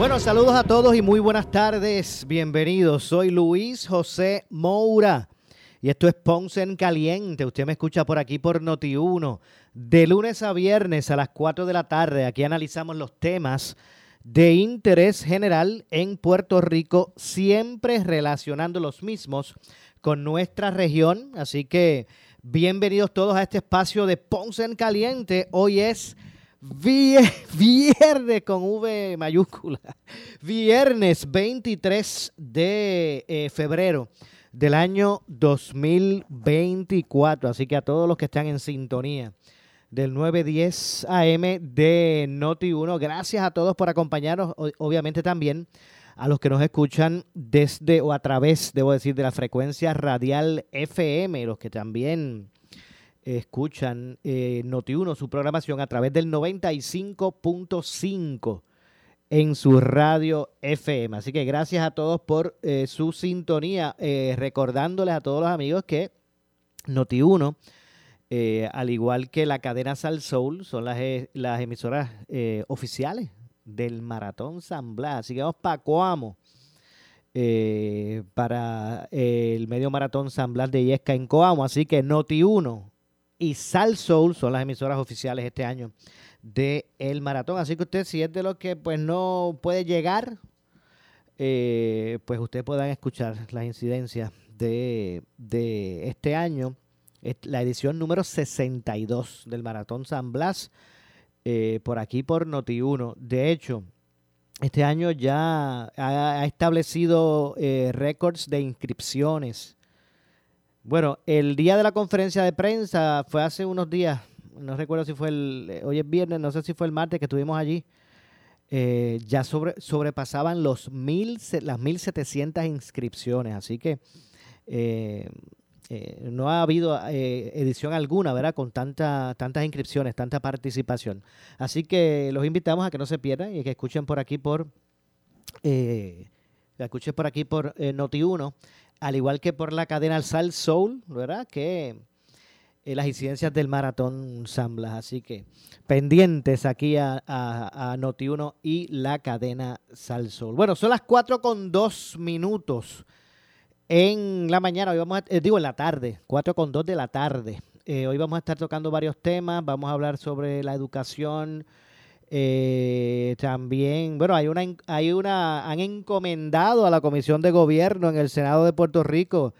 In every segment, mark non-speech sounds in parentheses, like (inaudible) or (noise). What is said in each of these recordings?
Bueno, saludos a todos y muy buenas tardes. Bienvenidos. Soy Luis José Moura y esto es Ponce en Caliente. Usted me escucha por aquí por Noti1 de lunes a viernes a las 4 de la tarde. Aquí analizamos los temas de interés general en Puerto Rico, siempre relacionando los mismos con nuestra región. Así que bienvenidos todos a este espacio de Ponce en Caliente. Hoy es (laughs) viernes con V mayúscula. Viernes 23 de eh, febrero del año 2024. Así que a todos los que están en sintonía del 910 AM de Noti1. Gracias a todos por acompañarnos, obviamente también a los que nos escuchan desde o a través, debo decir, de la frecuencia radial FM, los que también escuchan eh, Noti1, su programación a través del 95.5 en su radio FM. Así que gracias a todos por eh, su sintonía, eh, recordándoles a todos los amigos que Noti1 eh, al igual que la cadena Sal Soul, son las, eh, las emisoras eh, oficiales del Maratón San Blas. Así que vamos para Coamo para el medio Maratón San Blas de Yesca en Coamo. Así que Noti1 y Sal Soul son las emisoras oficiales este año de el maratón. Así que usted, si es de los que pues no puede llegar, pues usted puedan escuchar las incidencias de, de este año la edición número 62 del Maratón San Blas, eh, por aquí por Noti1. De hecho, este año ya ha, establecido eh, récords de inscripciones. Bueno, el día de la conferencia de prensa fue hace unos días, no recuerdo si fue el, eh, hoy es viernes, no sé si fue el martes que estuvimos allí. ya sobre, sobrepasaban los mil, las 1.700 inscripciones, así que eh, no ha habido eh, edición alguna, ¿verdad? Con tanta, tantas inscripciones, tanta participación. Así que los invitamos a que no se pierdan y que escuchen por aquí por, eh, por aquí por Noti1, al igual que por la cadena Sal Soul, ¿verdad? Que las incidencias del maratón Zamblas. Así que pendientes aquí a, a, Noti1 y la cadena Sal Soul. Bueno, son las 4 con 2 minutos en la mañana, hoy vamos a, eh, digo en la tarde, 4 con 2 de la tarde. Eh, hoy vamos a estar tocando varios temas, vamos a hablar sobre la educación. Eh, también, bueno, hay una, hay una, han encomendado a la Comisión de Gobierno en el Senado de Puerto Rico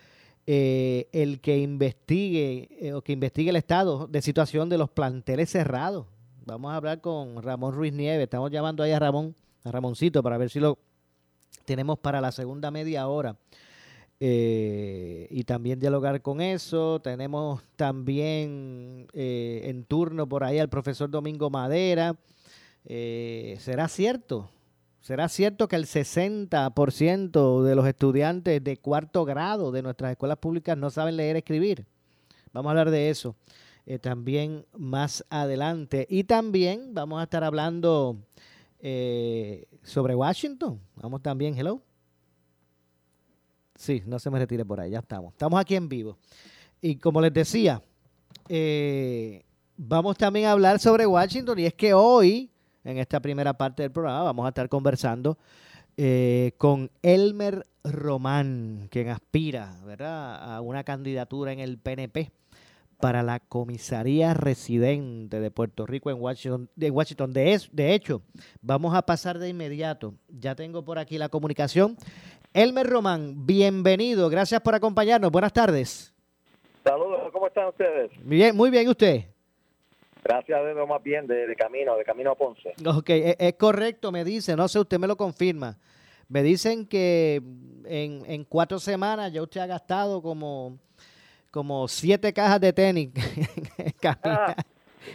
el que investigue o que investigue el estado de situación de los planteles cerrados. Vamos a hablar con Ramón Ruiz Nieves, estamos llamando ahí a Ramón, a Ramoncito, para ver si lo tenemos para la segunda media hora. Eh, y también dialogar con eso. Tenemos también eh, en turno por ahí al profesor Domingo Madera. Eh, ¿Será cierto? ¿Será cierto que el 60% de los estudiantes de cuarto grado de nuestras escuelas públicas no saben leer y escribir? Vamos a hablar de eso también más adelante. Y también vamos a estar hablando sobre Washington. Vamos también, hello. Sí, no se me retire por ahí, ya estamos. Estamos aquí en vivo. Y como les decía, eh, vamos también a hablar sobre Washington y es que hoy, en esta primera parte del programa, vamos a estar conversando eh, con Elmer Román, quien aspira ¿verdad? a una candidatura en el PNP para la comisaría residente de Puerto Rico en Washington. De, Washington. De, de hecho, vamos a pasar de inmediato. Ya tengo por aquí la comunicación Elmer Román, bienvenido, gracias por acompañarnos, buenas tardes. Saludos, ¿cómo están ustedes? Bien, muy bien, ¿usted? Gracias, de más bien, de, camino, de camino a Ponce. Ok, es, es, correcto, me dice, no sé, usted me lo confirma. Me dicen que en, en cuatro semanas ya usted ha gastado como, como siete cajas de tenis. (laughs) Ah,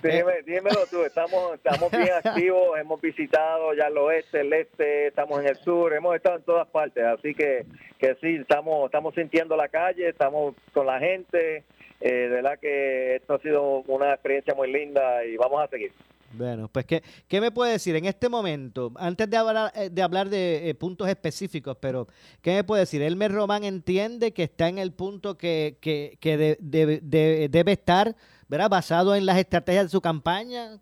Dime, dímelo tú, estamos, estamos bien (laughs) activos, hemos visitado ya el oeste, el este, estamos en el sur, hemos estado en todas partes, así que, que sí, estamos, estamos sintiendo la calle, estamos con la gente, eh, de verdad que esto ha sido una experiencia muy linda y vamos a seguir. Bueno, pues ¿qué, ¿qué me puede decir en este momento? Antes de hablar eh, de, hablar de eh, puntos específicos, pero ¿qué me puede decir? Elmer Román entiende que está en el punto que, que, que de, de, debe estar, ¿verdad? Basado en las estrategias de su campaña.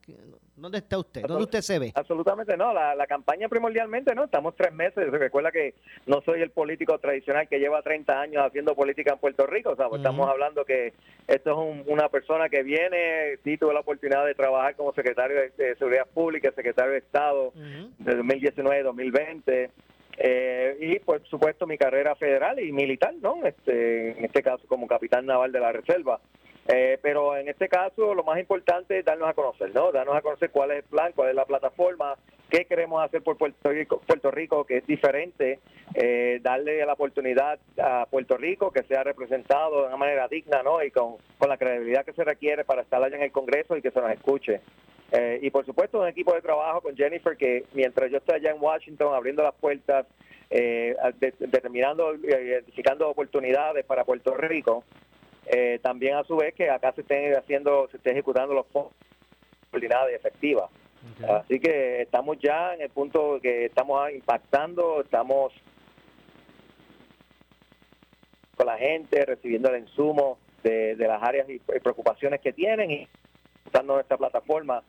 ¿Dónde está usted? ¿Dónde usted se ve? Absolutamente no. La, la campaña primordialmente no. Estamos tres meses. Recuerda que no soy el político tradicional que lleva 30 años haciendo política en Puerto Rico. O sea, pues estamos hablando que esto es una persona que viene, sí tuve la oportunidad de trabajar como secretario de, Seguridad Pública, secretario de Estado de 2019 2020. Eh, y por supuesto mi carrera federal y militar, ¿no? Este, en este caso como capitán naval de la Reserva. Eh, pero en este caso lo más importante es darnos a conocer, ¿no? Darnos a conocer cuál es el plan, cuál es la plataforma, qué queremos hacer por Puerto Rico, Puerto Rico que es diferente, eh, darle la oportunidad a Puerto Rico que sea representado de una manera digna, ¿no? Y con, con la credibilidad que se requiere para estar allá en el Congreso y que se nos escuche. Eh, y por supuesto un equipo de trabajo con Jennifer que mientras yo estoy allá en Washington abriendo las puertas, eh, determinando, identificando oportunidades para Puerto Rico, eh, también a su vez que acá se estén haciendo, se estén ejecutando los fondos coordinada y efectiva. Así que estamos ya en el punto que estamos impactando, estamos con la gente, recibiendo el insumo de, las áreas y preocupaciones que tienen y usando nuestra plataforma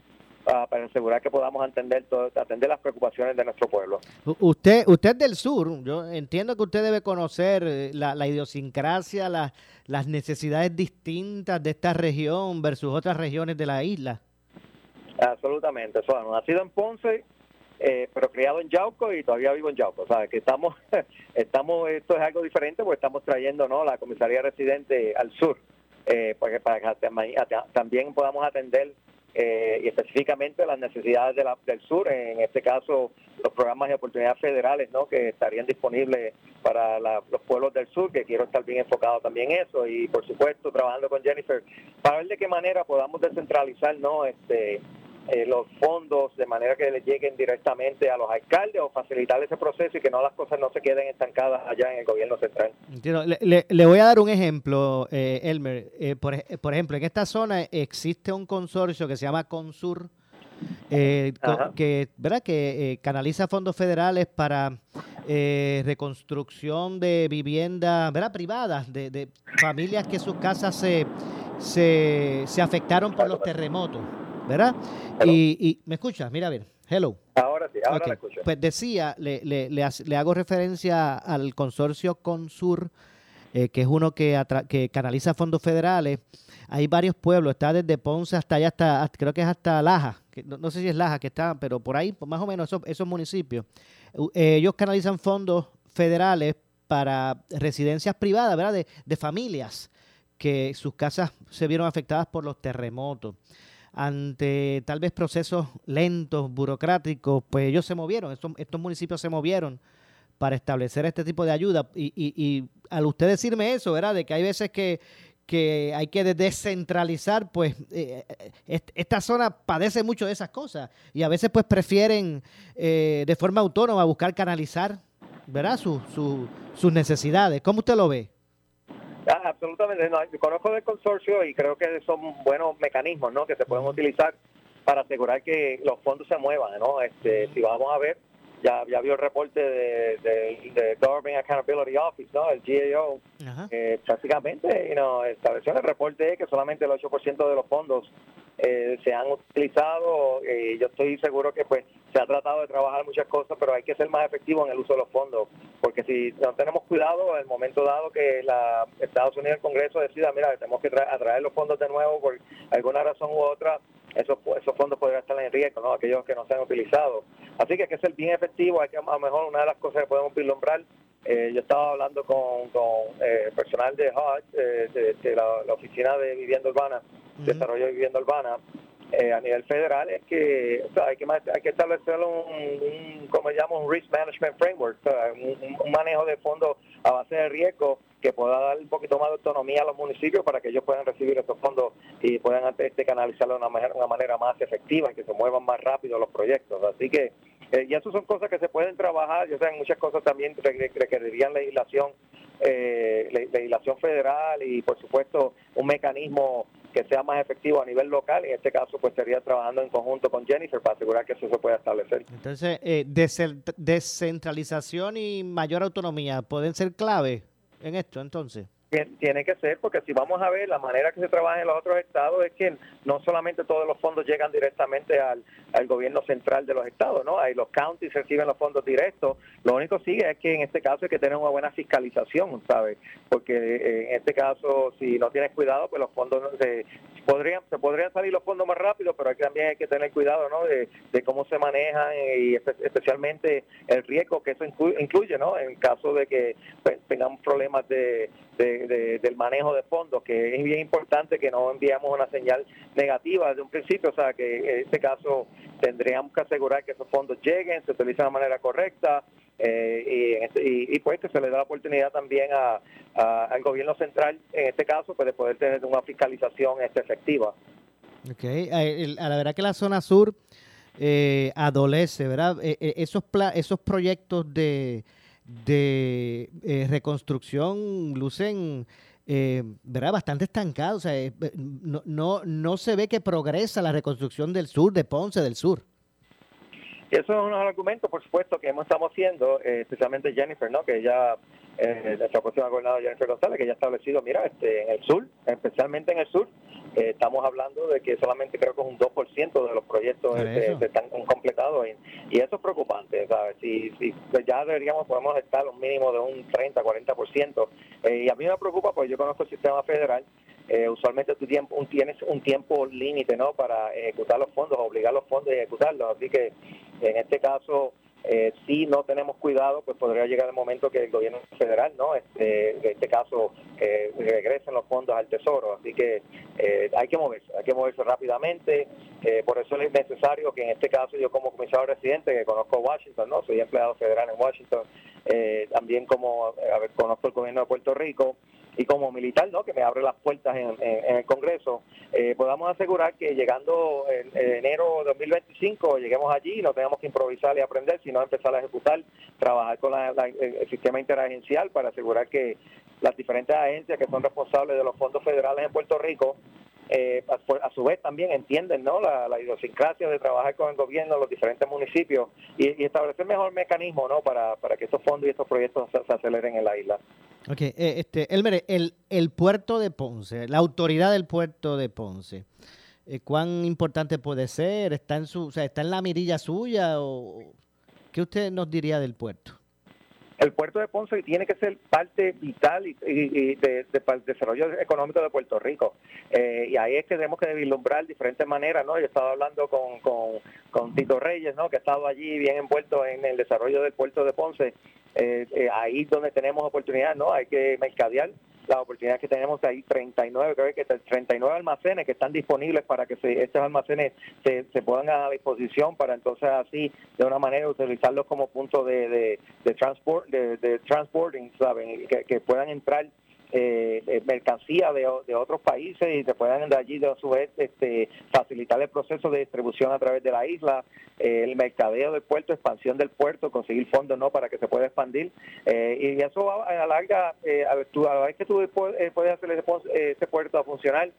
para asegurar que podamos atender atender las preocupaciones de nuestro pueblo. Usted usted del sur, yo entiendo que usted debe conocer eh, la, idiosincrasia, las necesidades distintas de esta región versus otras regiones de la isla. Absolutamente, eso, nacido en Ponce, eh, pero criado en Yauco y todavía vivo en Yauco. O sea, que estamos, (laughs) estamos, esto es algo diferente porque estamos trayendo ¿no? la comisaría residente al sur, eh, porque para que también podamos atender eh, y específicamente las necesidades del sur, en este caso los programas de oportunidades federales ¿no? que estarían disponibles para los pueblos del sur, que quiero estar bien enfocado también en eso y por supuesto trabajando con Jennifer para ver de qué manera podamos descentralizar ¿no? este, eh, los fondos de manera que le lleguen directamente a los alcaldes o facilitar ese proceso y que no las cosas no se queden estancadas allá en el gobierno central. Le, le, voy a dar un ejemplo, eh, Elmer. Eh, por, por, ejemplo, en esta zona existe un consorcio que se llama Consur, que, ¿verdad? que canaliza fondos federales para reconstrucción de viviendas ¿verdad? privadas, de, de familias que sus casas se, se, se afectaron por los terremotos. ¿Verdad? Y, me escuchas, mira a ver, hello. Ahora sí, ahora me escucho. Pues decía, le, le, le, hago referencia al consorcio Consur, eh, que es uno que, que canaliza fondos federales. Hay varios pueblos, está desde Ponce hasta allá, hasta, creo que es hasta Laja, que no, sé si es Laja que está, pero por ahí, más o menos esos, esos municipios. Eh, ellos canalizan fondos federales para residencias privadas, ¿verdad? De, de familias que sus casas se vieron afectadas por los terremotos ante tal vez procesos lentos, burocráticos, pues ellos se movieron, estos, estos municipios se movieron para establecer este tipo de ayuda. Y, al usted decirme eso, ¿verdad? De que hay veces que, que hay que descentralizar, pues eh, esta zona padece mucho de esas cosas y a veces pues prefieren eh, de forma autónoma buscar canalizar, ¿verdad? sus necesidades. ¿Cómo usted lo ve? Ah, absolutamente, no, conozco del consorcio y creo que son buenos mecanismos ¿no? que se pueden utilizar para asegurar que los fondos se muevan. ¿no? Este, si vamos a ver, ya, ya vio el reporte de, de, Government Accountability Office, ¿no? el GAO, eh, prácticamente you know, estableció en el reporte que solamente el 8% de los fondos eh, se han utilizado. Eh, yo estoy seguro que pues se ha tratado de trabajar muchas cosas, pero hay que ser más efectivo en el uso de los fondos, porque si no tenemos cuidado, en el momento dado que la Estados Unidos, el Congreso decida, mira, tenemos que atraer los fondos de nuevo por alguna razón u otra, esos, esos fondos podrían estar en riesgo, ¿no? aquellos que no se han utilizado. Así que hay que ser bien efectivo, hay que a lo mejor una de las cosas que podemos vislumbrar eh, yo estaba hablando con, con eh, personal de HUD, eh, de, la, Oficina de Vivienda Urbana, Desarrollo de Vivienda Urbana, eh, a nivel federal es que hay que hay que establecer un, como llamamos un risk management framework, un, manejo de fondos a base de riesgo que pueda dar un poquito más de autonomía a los municipios para que ellos puedan recibir estos fondos y puedan este, canalizarlo de una manera, una manera más efectiva y que se muevan más rápido los proyectos. Así que eh, y eso son cosas que se pueden trabajar, yo sé, muchas cosas también requerirían legislación, eh, legislación federal y por supuesto un mecanismo que sea más efectivo a nivel local. En este caso, pues sería trabajando en conjunto con Jennifer para asegurar que eso se pueda establecer. Entonces, eh, descentralización y mayor autonomía pueden ser clave en esto, entonces. Tiene que ser, porque si vamos a ver la manera que se trabaja en los otros estados es que no solamente todos los fondos llegan directamente al, gobierno central de los estados, ¿no? Ahí los counties reciben los fondos directos. Lo único sigue es que en este caso hay que tener una buena fiscalización, ¿sabes? Porque eh, en este caso, si no tienes cuidado, pues los fondos se podrían se podrían salir los fondos más rápido, pero aquí también hay que tener cuidado, ¿no? De, cómo se manejan y especialmente el riesgo que eso incluye, ¿no? En caso de que pues, tengamos problemas de del manejo de fondos, que es bien importante que no enviamos una señal negativa desde un principio, o sea que en este caso tendríamos que asegurar que esos fondos lleguen, se utilicen de manera correcta eh, este, y, pues que se le da la oportunidad también a, al gobierno central, en este caso, pues de poder tener una fiscalización este, efectiva. Ok, a la verdad que la zona sur eh, adolece, ¿verdad? Eh, esos, esos proyectos de de eh, reconstrucción lucen eh, ¿verdad? bastante estancados. Eh, no, no, no se ve que progresa la reconstrucción del sur, de Ponce del Sur. Eso es uno de argumentos, por supuesto, que hemos, estamos haciendo, eh, especialmente Jennifer, ¿no? que eh, nuestra próxima gobernadora Jennifer González, que ya ha establecido, mira, este, en el sur, especialmente en el sur, eh, estamos hablando de que solamente creo que es un 2% de los proyectos este, están completados y, eso es preocupante, ¿sabes? Si, si pues ya deberíamos, podemos estar un mínimo de un 30, 40%. Eh, y a mí me preocupa porque yo conozco el sistema federal eh, usualmente tú tiempo, un, tienes un tiempo límite no para ejecutar los fondos, obligar los fondos a ejecutarlos. Así que en este caso, eh, si no tenemos cuidado, pues podría llegar el momento que el gobierno federal, no este, en este caso, eh, regresen los fondos al tesoro. Así que eh, hay que moverse, hay que moverse rápidamente. por eso es necesario que en este caso yo como comisario residente, que conozco Washington, no soy empleado federal en Washington, también como ver, conozco el gobierno de Puerto Rico, y como militar, ¿no? que me abre las puertas en, el Congreso, eh, podamos asegurar que llegando en, enero de 2025 lleguemos allí y no tengamos que improvisar y aprender, sino empezar a ejecutar, trabajar con el sistema interagencial para asegurar que las diferentes agencias que son responsables de los fondos federales en Puerto Rico eh, a, su vez también entienden ¿no? La, idiosincrasia de trabajar con el gobierno, los diferentes municipios y, establecer mejor mecanismo ¿no? para, para que estos fondos y estos proyectos se, aceleren en la isla. Ok, eh, este, Elmer, el, el puerto de Ponce, la autoridad del puerto de Ponce, eh, ¿cuán importante puede ser? ¿Está en, su, o sea, ¿Está en la mirilla suya? o ¿Qué usted nos diría del puerto? El puerto de Ponce tiene que ser parte vital y, de, del desarrollo económico de Puerto Rico. Eh, y ahí es que tenemos que vislumbrar diferentes maneras, ¿no? Yo estaba hablando con, con, Tito Reyes, ¿no? Que ha estado allí bien envuelto en el desarrollo del puerto de Ponce. Eh, eh, ahí donde tenemos oportunidad, ¿no? Hay que mercadear la oportunidad que tenemos ahí 39, creo que 39 almacenes que están disponibles para que estos almacenes se, se pongan a disposición para entonces así de una manera utilizarlos como punto de, de, de transport de, de transporting, saben, que, que puedan entrar eh, mercancía de, otros países y se puedan de allí de a su vez este, facilitar el proceso de distribución a través de la isla, eh, el mercadeo del puerto, expansión del puerto, conseguir fondos no para que se pueda expandir. Eh, y eso a la larga, eh, a, la vez que tú puedes hacer ese, ese puerto a funcionar,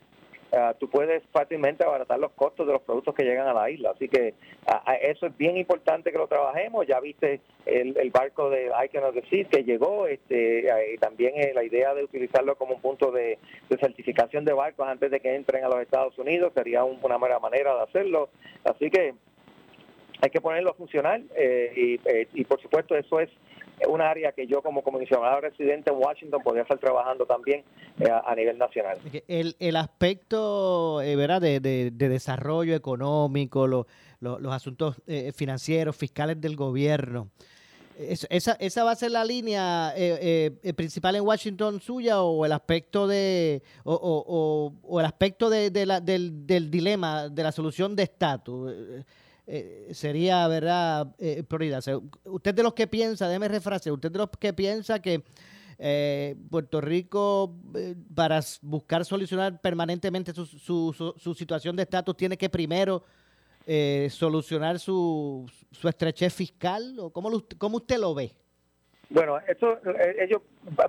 Ah, tú puedes fácilmente abaratar los costos de los productos que llegan a la isla. Así que ah, eso es bien importante que lo trabajemos. Ya viste el, barco de Icon of the Sea que llegó, este, también eh, la idea de utilizarlo como un punto de, certificación de barcos antes de que entren a los Estados Unidos sería una buena manera de hacerlo. Así que hay que ponerlo a funcionar eh, y, eh, y por supuesto eso es un área que yo como comisionado residente en Washington podría estar trabajando también eh, a, nivel nacional. El, el aspecto eh, ¿verdad? De, de, desarrollo económico, los asuntos eh, financieros, fiscales del gobierno, esa, ¿Esa va a ser la línea eh, eh, principal en Washington suya o el aspecto de o, o, el aspecto de, la, del, del, dilema de la solución de estatus? Eh, sería, ¿verdad?, prioridad. usted de los que piensa, déjeme refrasear, usted de los que piensa que Puerto Rico, para buscar solucionar permanentemente su, su, su situación de estatus, tiene que primero eh, solucionar su, su estrechez fiscal? ¿O cómo, cómo usted lo ve? Bueno, esto, eh, ellos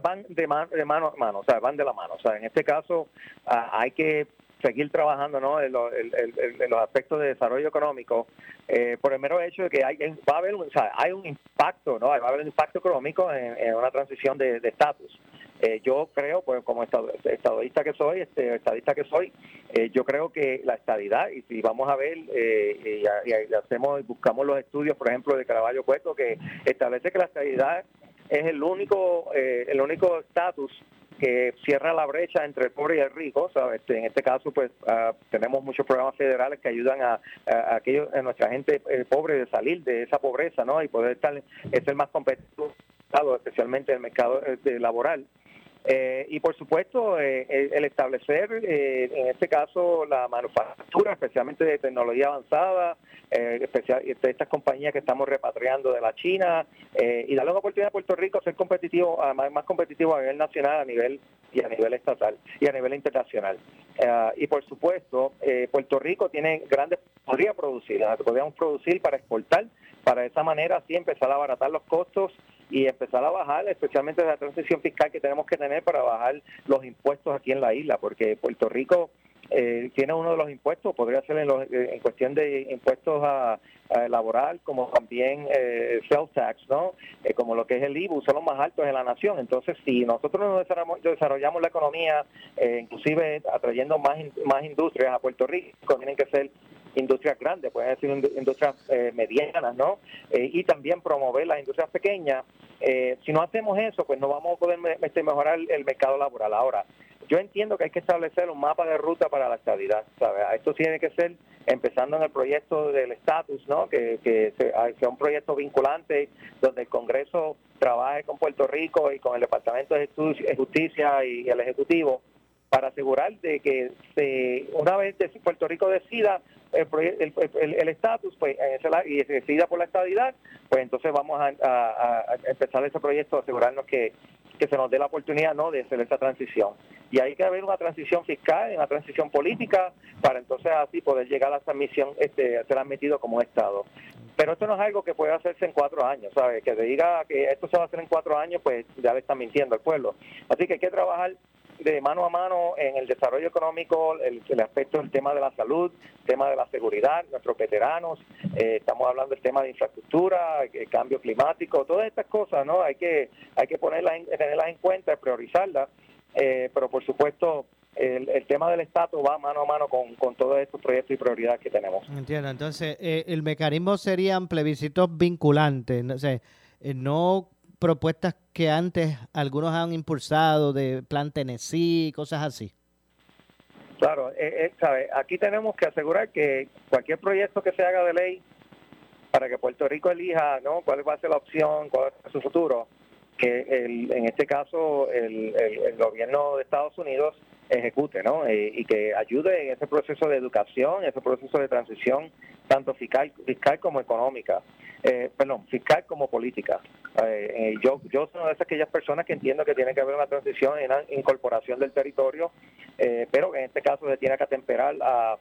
van de, de mano a mano, o sea, van de la mano. O sea, en este caso ah, hay que seguir trabajando ¿no? en, los aspectos de desarrollo económico eh, por el mero hecho de que hay, va a haber sea, hay un impacto, ¿no? va a haber un impacto económico en, una transición de estatus. Eh, yo creo, pues como estadista que soy, este, estadista que soy, eh, yo creo que la estadidad, y si vamos a ver, eh, y, hacemos, buscamos los estudios, por ejemplo, de Caraballo Puesto, que establece que la estadidad es el único el único estatus que cierra la brecha entre el pobre y el rico, ¿sabes? Este, en este caso, pues ah, tenemos muchos programas federales que ayudan a, aquellos, a nuestra gente pobre de salir de esa pobreza, ¿no? Y poder estar, ser más competitivo, especialmente en el mercado laboral. Eh, y por supuesto, eh, el establecer, eh, en este caso, la manufactura, especialmente de tecnología avanzada, especial, de estas compañías que estamos repatriando de la China, y darle una oportunidad a Puerto Rico a ser competitivo, más, más competitivo a nivel nacional, a nivel y a nivel estatal y a nivel internacional. y por supuesto, Puerto Rico tiene grandes, podría producir, podríamos producir para exportar, para esa manera así empezar a abaratar los costos y empezar a bajar, especialmente la transición fiscal que tenemos que tener para bajar los impuestos aquí en la isla, porque Puerto Rico eh, tiene uno de los impuestos, podría ser en, eh, en cuestión de impuestos a, laboral, como también eh, sales tax, ¿no? Eh, como lo que es el IBU, son los más altos en la nación. Entonces, si nosotros no desarrollamos, desarrollamos la economía, inclusive atrayendo más, más industrias a Puerto Rico, tienen que ser industrias grandes, pueden ser industrias eh, medianas, ¿no? Eh, y también promover las industrias pequeñas. Eh, si no hacemos eso, pues no vamos a poder este, mejorar el mercado laboral. Ahora, yo entiendo que hay que establecer un mapa de ruta para la estabilidad, ¿sabes? Esto tiene que ser empezando en el proyecto del estatus, ¿no? Que, que sea un proyecto vinculante donde el Congreso trabaje con Puerto Rico y con el Departamento de Justicia y el Ejecutivo para asegurar de que se, una vez Puerto Rico decida el estatus el, pues, y se decida por la estabilidad, pues entonces vamos a, empezar ese proyecto, asegurarnos que, que se nos dé la oportunidad no de hacer esa transición. Y hay que haber una transición fiscal, una transición política, para entonces así poder llegar a esa misión, este, ser admitido como Estado. Pero esto no es algo que puede hacerse en cuatro años, ¿sabes? Que te diga que esto se va a hacer en cuatro años, pues ya le está mintiendo al pueblo. Así que hay que trabajar de mano a mano en el desarrollo económico, el, aspecto del tema de la salud, tema de la seguridad, nuestros veteranos, eh, estamos hablando del tema de infraestructura, el cambio climático, todas estas cosas, ¿no? Hay que hay que ponerlas en, tenerlas en cuenta, priorizarlas, eh, pero por supuesto el, tema del estatus va mano a mano con, con todos estos proyectos y prioridades que tenemos. Entiendo, entonces eh, el mecanismo serían plebiscitos vinculantes, no sé, no propuestas que antes algunos han impulsado de Plan Tennessee, cosas así. Claro, eh, eh aquí tenemos que asegurar que cualquier proyecto que se haga de ley para que Puerto Rico elija no cuál va a ser la opción, cuál es su futuro, que el, en este caso el, el, gobierno de Estados Unidos ejecute, ¿no? Eh, y que ayude en ese proceso de educación, ese proceso de transición, tanto fiscal, fiscal como económica, eh, perdón, fiscal como política. Eh, yo, yo soy una de aquellas personas que entiendo que tiene que haber una transición en la incorporación del territorio, pero en este caso se tiene que atemperar a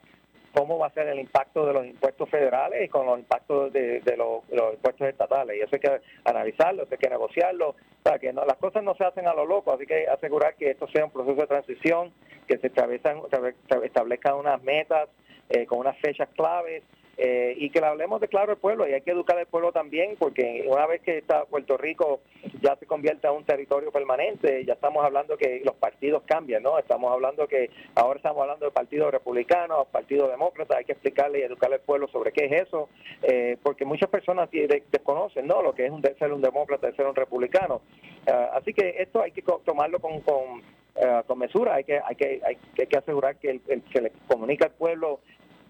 cómo va a ser el impacto de los impuestos federales y con los impactos de, los, impuestos estatales. Y eso hay que analizarlo, eso hay que negociarlo. para que no, las cosas no se hacen a lo loco, así que asegurar que esto sea un proceso de transición, que se establezcan unas metas eh, con unas fechas claves eh, y que le hablemos de claro al pueblo y hay que educar al pueblo también porque una vez que está Puerto Rico ya se convierte en un territorio permanente, ya estamos hablando que los partidos cambian, ¿no? Estamos hablando que ahora estamos hablando de partido republicano, partido demócrata, hay que explicarle y educarle al pueblo sobre qué es eso, eh, porque muchas personas desconocen, ¿no? Lo que es un, ser un demócrata, ser un republicano. Ah, así que esto hay que tomarlo con, con, eh, con mesura, hay que, hay que, hay, que asegurar que se le comunica al pueblo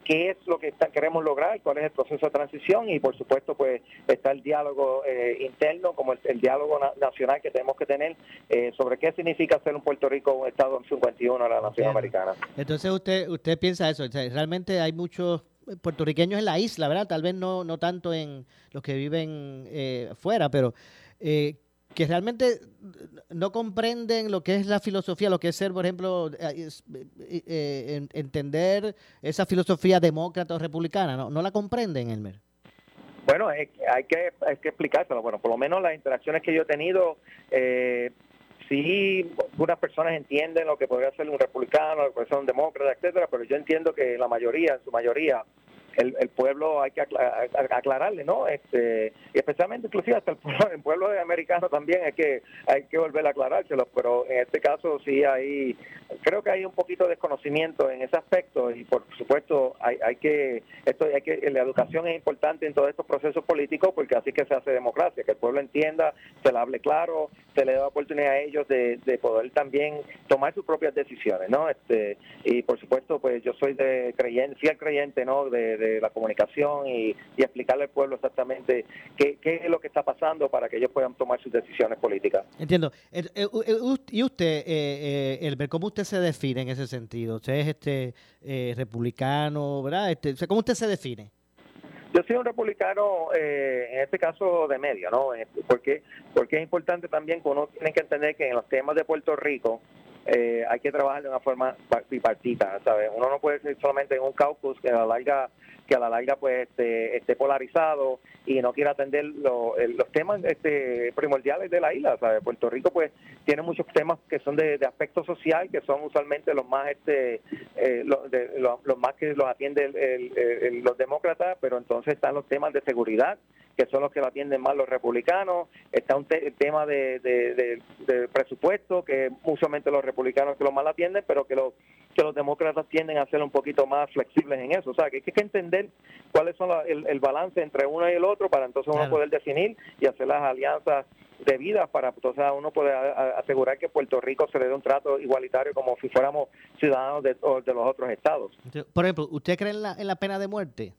qué es lo que queremos lograr, cuál es el proceso de transición y por supuesto pues está el diálogo eh, interno como el, diálogo nacional que tenemos que tener eh, sobre qué significa ser un Puerto Rico un estado 51 de la nación americana. Entonces usted usted piensa eso, realmente hay muchos puertorriqueños en la isla, ¿verdad? Tal vez no no tanto en los que viven eh, fuera, pero eh, que realmente no comprenden lo que es la filosofía, lo que es ser, por ejemplo, eh, eh, entender esa filosofía demócrata o republicana, ¿no? ¿No la comprenden, Elmer? Bueno, hay que, hay que explicárselo. Bueno, por lo menos las interacciones que yo he tenido, eh, sí, algunas personas entienden lo que podría ser un republicano, lo que puede ser un demócrata, etcétera, pero yo entiendo que la mayoría, en su mayoría, el, pueblo hay que aclararle, ¿no? Este, y especialmente, inclusive hasta el pueblo, el pueblo americano también hay que hay que volver a aclarárselo, pero en este caso sí hay, creo que hay un poquito de desconocimiento en ese aspecto y por supuesto hay, hay que, esto hay que, la educación es importante en todos estos procesos políticos porque así que se hace democracia, que el pueblo entienda, se le hable claro, se le da oportunidad a ellos de, de poder también tomar sus propias decisiones, ¿no? Este, y por supuesto, pues yo soy de creyente, fiel creyente, ¿no? de la comunicación y, explicarle al pueblo exactamente qué, es lo que está pasando para que ellos puedan tomar sus decisiones políticas. Entiendo. ¿Y usted, eh, Elber, cómo usted se define en ese sentido? ¿Usted es este eh, republicano, verdad? Este, ¿Cómo usted se define? Yo soy un republicano, eh, en este caso de medio, ¿no? Porque, porque es importante también que uno tiene que entender que en los temas de Puerto Rico, eh, hay que trabajar de una forma bipartita, ¿sabes? Uno no puede ser solamente en un caucus que a la larga que a la larga pues este, esté, polarizado y no quiera atender los temas este, primordiales de la isla, ¿sabes? Puerto Rico pues tiene muchos temas que son de, aspecto social, que son usualmente los más este eh, los, más que los atienden los demócratas, pero entonces están los temas de seguridad, que son los que lo atienden más los republicanos, está un tema de, presupuesto, que usualmente los republicanos que lo más atienden, pero que los, que los demócratas tienden a ser un poquito más flexibles en eso. O sea, que hay que entender cuáles son el, balance entre uno y el otro para entonces uno poder definir y hacer las alianzas debidas para entonces uno poder asegurar que Puerto Rico se le dé un trato igualitario como si fuéramos ciudadanos de, de los otros estados. Por ejemplo, ¿usted cree en la, en la pena de muerte?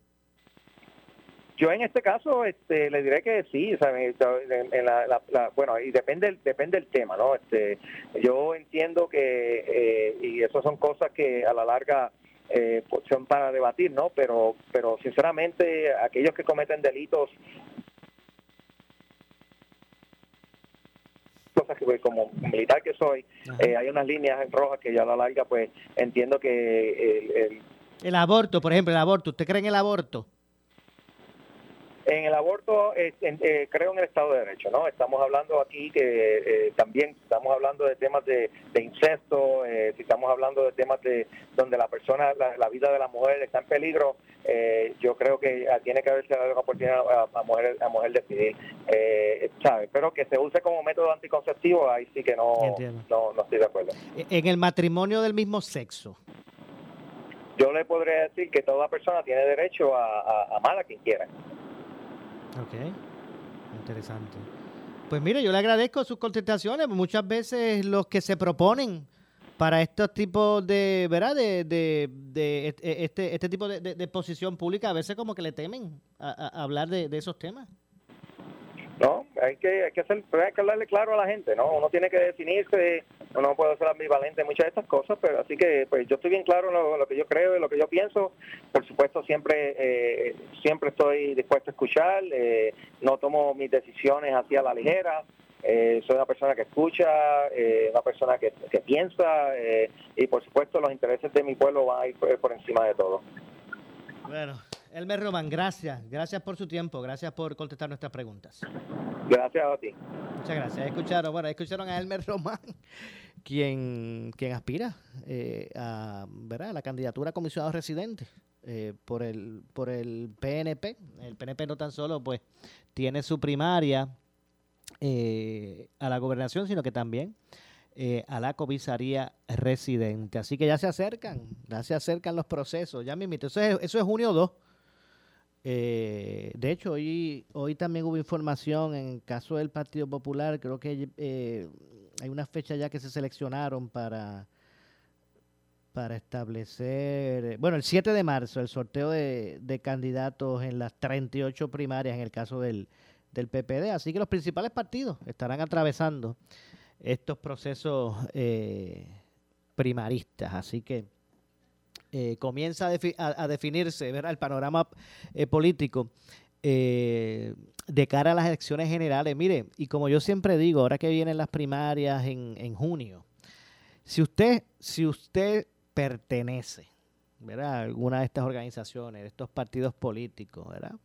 Yo en este caso este, le diré que sí, En la, bueno, y depende depende del tema, ¿no? Este, yo entiendo que eh, y eso son cosas que a la larga eh, pues, son para debatir, ¿no? Pero pero sinceramente aquellos que cometen delitos cosas que como militar que soy, eh, hay unas líneas en rojas que ya a la larga pues entiendo que el, el, el aborto, por ejemplo, el aborto, ¿usted cree en el aborto? En el aborto, eh, eh, creo en el Estado de Derecho, ¿no? Estamos hablando aquí que eh, también estamos hablando de temas de, incesto, si estamos hablando de temas de donde la persona, la, vida de la mujer está en peligro, yo creo que tiene que haberse dado la oportunidad a, mujer a mujer decidir, ¿sabes? Pero que se use como método anticonceptivo, ahí sí que no, no, estoy de acuerdo. E, en el matrimonio del mismo sexo. Yo le podría decir que toda persona tiene derecho a, a amar a quien quiera. Ok, interesante. Pues mire, yo le agradezco sus contestaciones. Muchas veces los que se proponen para estos tipos de, ¿verdad? De, de, de este, este tipo de, de, posición pública, a veces como que le temen a, hablar de, esos temas. No, hay que, hay que, hacer, hay que hablarle claro a la gente, ¿no? Uno tiene que definirse, uno puede ser ambivalente en muchas de estas cosas, pero así que pues yo estoy bien claro en lo, que yo creo y lo que yo pienso. Por supuesto, siempre eh, siempre estoy dispuesto a escuchar, eh, no tomo mis decisiones así a la ligera. Eh, soy una persona que escucha, una persona que, que piensa y por supuesto los intereses de mi pueblo van a ir por encima de todo. Bueno, Elmer Román, gracias. Gracias por su tiempo. Gracias por contestar nuestras preguntas. Gracias a ti. Muchas gracias. Escucharon, bueno, escucharon a Elmer Román, quien, quien aspira eh, a, ¿verdad? la candidatura a comisionado residente. Eh, por el por el PNP. El PNP no tan solo pues tiene su primaria eh, a la gobernación, sino que también eh, a la comisaría residente. Así que ya se acercan, ya se acercan los procesos. Ya mismo, eso es, eso es junio 2. Eh, de hecho, hoy, hoy también hubo información en el caso del Partido Popular. Creo que eh, hay una fecha ya que se seleccionaron para, para establecer, bueno, el 7 de marzo, el sorteo de, candidatos en las 38 primarias en el caso del, del, PPD. Así que los principales partidos estarán atravesando estos procesos eh, primaristas. Así que eh, comienza a, definirse ¿verdad? el panorama eh, político de cara a las elecciones generales. Mire, y como yo siempre digo, ahora que vienen las primarias en, en junio, si usted, si usted pertenece, ¿verdad? A alguna de estas organizaciones, de estos partidos políticos, ¿verdad?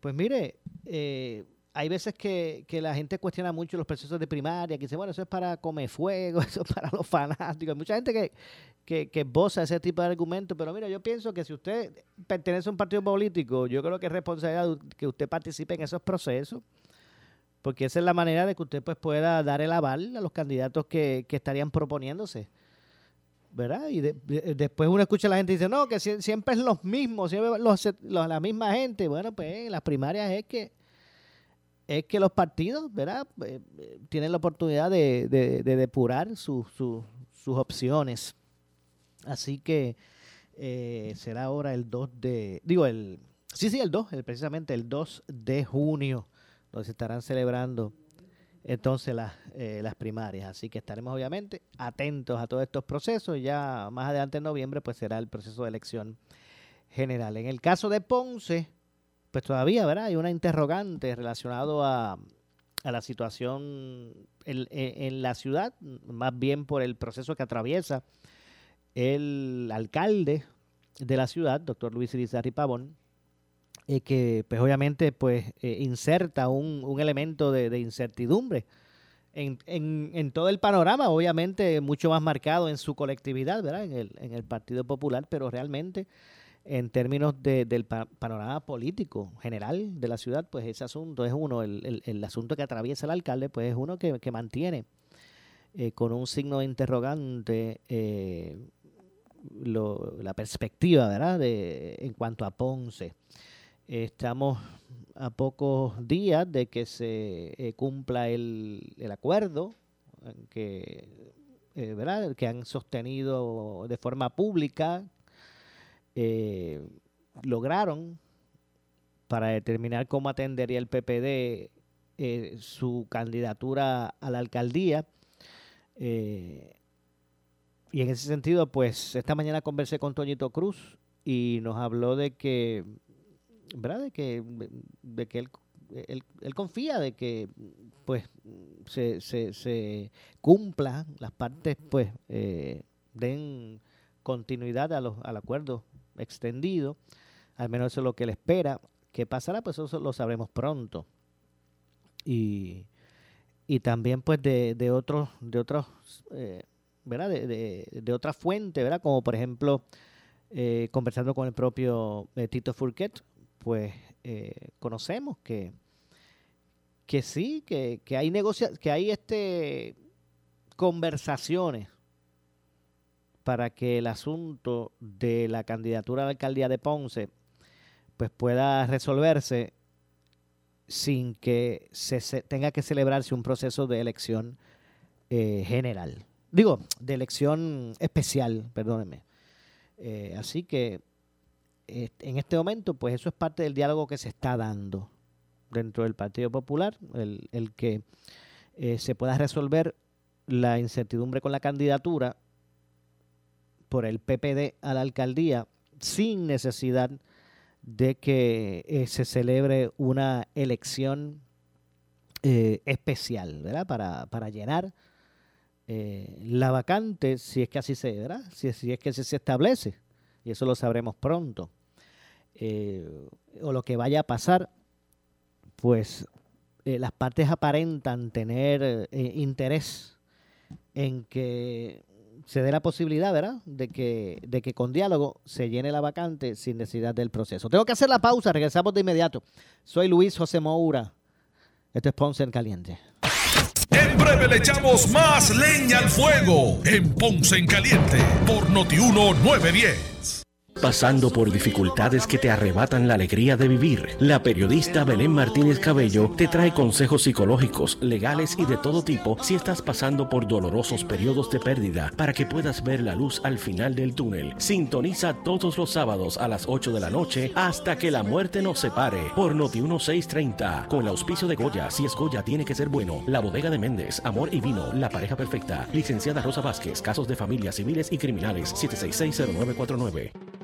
Pues mire, eh, hay veces que, la gente cuestiona mucho los procesos de primaria, que dice, bueno, eso es para comer fuego, (laughs) eso es para los fanáticos. Hay mucha gente que, que, que boza ese tipo de argumentos, pero mira, yo pienso que si usted pertenece a un partido político, yo creo que es responsabilidad que usted participe en esos procesos, porque esa es la manera de que usted pues pueda dar el aval a los candidatos que, que estarían proponiéndose. ¿verdad? Y después uno escucha a la gente y dice, no, que siempre es los mismos, siempre los, la misma gente. Bueno, pues las primarias es que es que los partidos, ¿verdad? Eh, eh, tienen la oportunidad de, depurar sus opciones. Así que eh, será ahora el 2 de, digo, el, sí, sí, el 2, precisamente el 2 de junio, donde se estarán celebrando entonces las, las primarias. Así que estaremos obviamente atentos a todos estos procesos. Ya más adelante en noviembre pues será el proceso de elección general. En el caso de Ponce, pues todavía ¿verdad? hay una interrogante relacionado a, a la situación en, la ciudad, más bien por el proceso que atraviesa el alcalde de la ciudad, doctor Luis Irizarry Pavón, eh, que pues obviamente pues eh, inserta un, un elemento de, de incertidumbre en, en, en, todo el panorama, obviamente mucho más marcado en su colectividad, ¿verdad? En el, en el Partido Popular, pero realmente en términos de, del panorama político general de la ciudad, pues ese asunto es uno, el, asunto que atraviesa el alcalde, pues es uno que, mantiene eh, con un signo interrogante lo, la perspectiva, ¿verdad? En cuanto a Ponce. Estamos a pocos días de que se eh, cumpla el, el, acuerdo que, eh, ¿verdad? que han sostenido de forma pública, eh, lograron para determinar cómo atendería el PPD su candidatura a la alcaldía. y en ese sentido, pues esta mañana conversé con Toñito Cruz y nos habló de que ¿verdad? De que, de que él, él, confía de que pues se, se, se las partes pues eh, den continuidad a los, al acuerdo extendido al menos eso es lo que él espera ¿qué pasará? pues eso lo sabremos pronto y, y también pues de, de otros de otros eh, ¿verdad? De, de, de otra fuente ¿verdad? como por ejemplo eh, conversando con el propio Tito Furquet pues eh, conocemos que, que sí, que, hay negocia que hay este conversaciones para que el asunto de la candidatura a la alcaldía de Ponce pues pueda resolverse sin que se, tenga que celebrarse un proceso de elección eh, general. Digo, de elección especial, perdónenme. Eh, así que en este momento, pues eso es parte del diálogo que se está dando dentro del Partido Popular, el, que eh, se pueda resolver la incertidumbre con la candidatura por el PPD a la alcaldía sin necesidad de que eh, se celebre una elección eh, especial, ¿verdad? Para, para llenar la vacante, si es que así se, ¿verdad? Si, si es que se establece y eso lo sabremos pronto, eh, o lo que vaya a pasar, pues eh, las partes aparentan tener eh, interés en que se dé la posibilidad, ¿verdad?, de que, de que con diálogo se llene la vacante sin necesidad del proceso. Tengo que hacer la pausa, regresamos de inmediato. Soy Luis José Moura. Esto es Ponce en Caliente. En breve le echamos más leña al fuego en Ponce en Caliente por Notiuno 910. Pasando por dificultades que te arrebatan la alegría de vivir, la periodista Belén Martínez Cabello te trae consejos psicológicos, legales y de todo tipo si estás pasando por dolorosos periodos de pérdida para que puedas ver la luz al final del túnel. Sintoniza todos los sábados a las 8 de la noche hasta que la muerte nos separe por Noti 1630 con el auspicio de Goya. Si es Goya tiene que ser bueno. La bodega de Méndez, Amor y Vino, La Pareja Perfecta. Licenciada Rosa Vázquez, casos de familias civiles y criminales 7660949.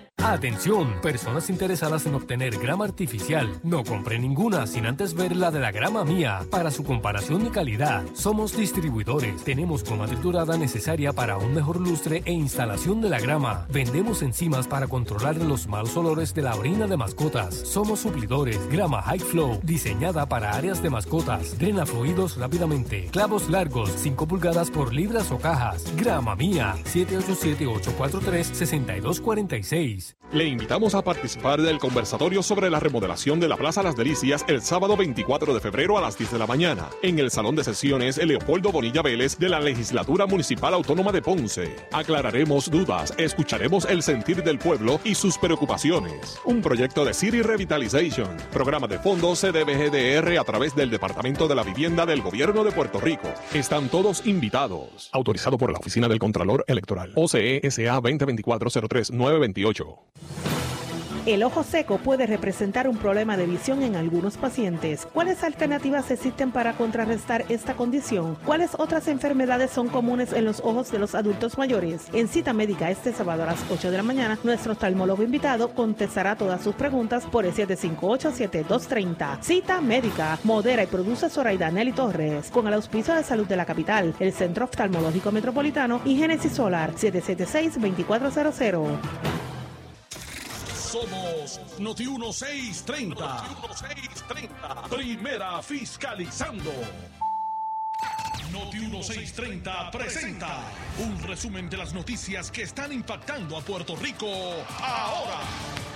Atención, personas interesadas en obtener grama artificial, no compre ninguna sin antes ver la de la grama mía. Para su comparación de calidad, somos distribuidores. Tenemos goma triturada necesaria para un mejor lustre e instalación de la grama. Vendemos enzimas para controlar los malos olores de la orina de mascotas. Somos suplidores, grama High Flow, diseñada para áreas de mascotas. Drena fluidos rápidamente. Clavos largos, 5 pulgadas por libras o cajas. Grama mía, 787-843-6246. Le invitamos a participar del conversatorio sobre la remodelación de la Plaza Las Delicias el sábado 24 de febrero a las 10 de la mañana en el Salón de Sesiones Leopoldo Bonilla Vélez de la Legislatura Municipal Autónoma de Ponce. Aclararemos dudas, escucharemos el sentir del pueblo y sus preocupaciones. Un proyecto de City Revitalization, programa de fondos CDBGDR a través del Departamento de la Vivienda del Gobierno de Puerto Rico. Están todos invitados. Autorizado por la Oficina del Contralor Electoral. OCE SA 2024-03-928. El ojo seco puede representar un problema de visión en algunos pacientes. ¿Cuáles alternativas existen para contrarrestar esta condición? ¿Cuáles otras enfermedades son comunes en los ojos de los adultos mayores? En cita médica este sábado a las 8 de la mañana, nuestro oftalmólogo invitado contestará todas sus preguntas por el 758-7230. Cita médica. Modera y produce Zoraida Nelly Torres. Con el auspicio de salud de la capital, el Centro Oftalmológico Metropolitano y Génesis Solar 776-2400. Somos Noti 1630. Noti 1630. Primera fiscalizando. Noti 1630 presenta un resumen de las noticias que están impactando a Puerto Rico ahora.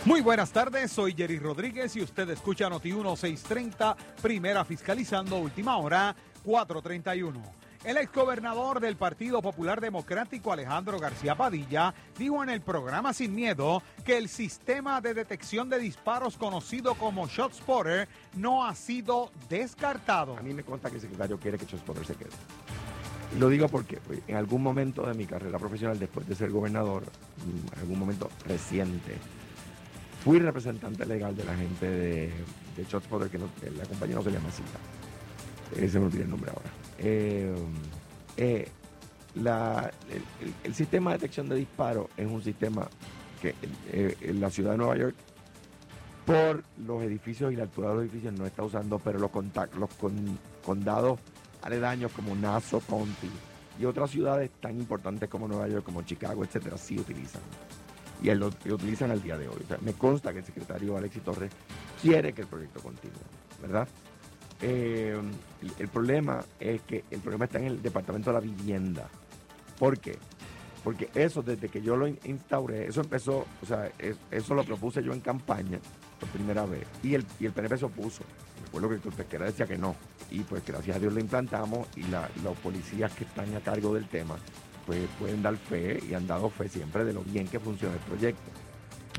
Muy buenas tardes, soy Jerry Rodríguez y usted escucha Noti 1630, primera fiscalizando, última hora, 431. El exgobernador del Partido Popular Democrático Alejandro García Padilla dijo en el programa Sin Miedo que el sistema de detección de disparos conocido como ShotSpotter no ha sido descartado. A mí me consta que el secretario quiere que ShotSpotter se quede. Lo digo porque pues, en algún momento de mi carrera profesional, después de ser gobernador, en algún momento reciente, fui representante legal de la gente de, de ShotSpotter, que, la compañía no se llama así. Eh, se me olvidó el nombre ahora. Eh, eh, el, sistema de detección de disparos es un sistema que eh, la ciudad de Nueva York, por los edificios y la altura de los edificios, no está usando, pero los, contact, los con, condados aledaños como Nassau County y otras ciudades tan importantes como Nueva York, como Chicago, etcétera, sí utilizan. Y lo, utilizan al día de hoy. Me consta que el secretario Alexis Torres quiere que el proyecto continúe, ¿verdad? Eh, el, problema es que el problema está en el Departamento de la Vivienda. ¿Por qué? Porque eso, desde que yo lo instauré, eso empezó, o sea, es, eso lo propuse yo en campaña por primera vez. Y el, y el PNP se opuso. Recuerdo que el Pesquera decía que no. Y pues gracias a Dios lo implantamos y la, los policías que están a cargo del tema, pues pueden dar fe y han dado fe siempre de lo bien que funciona el proyecto.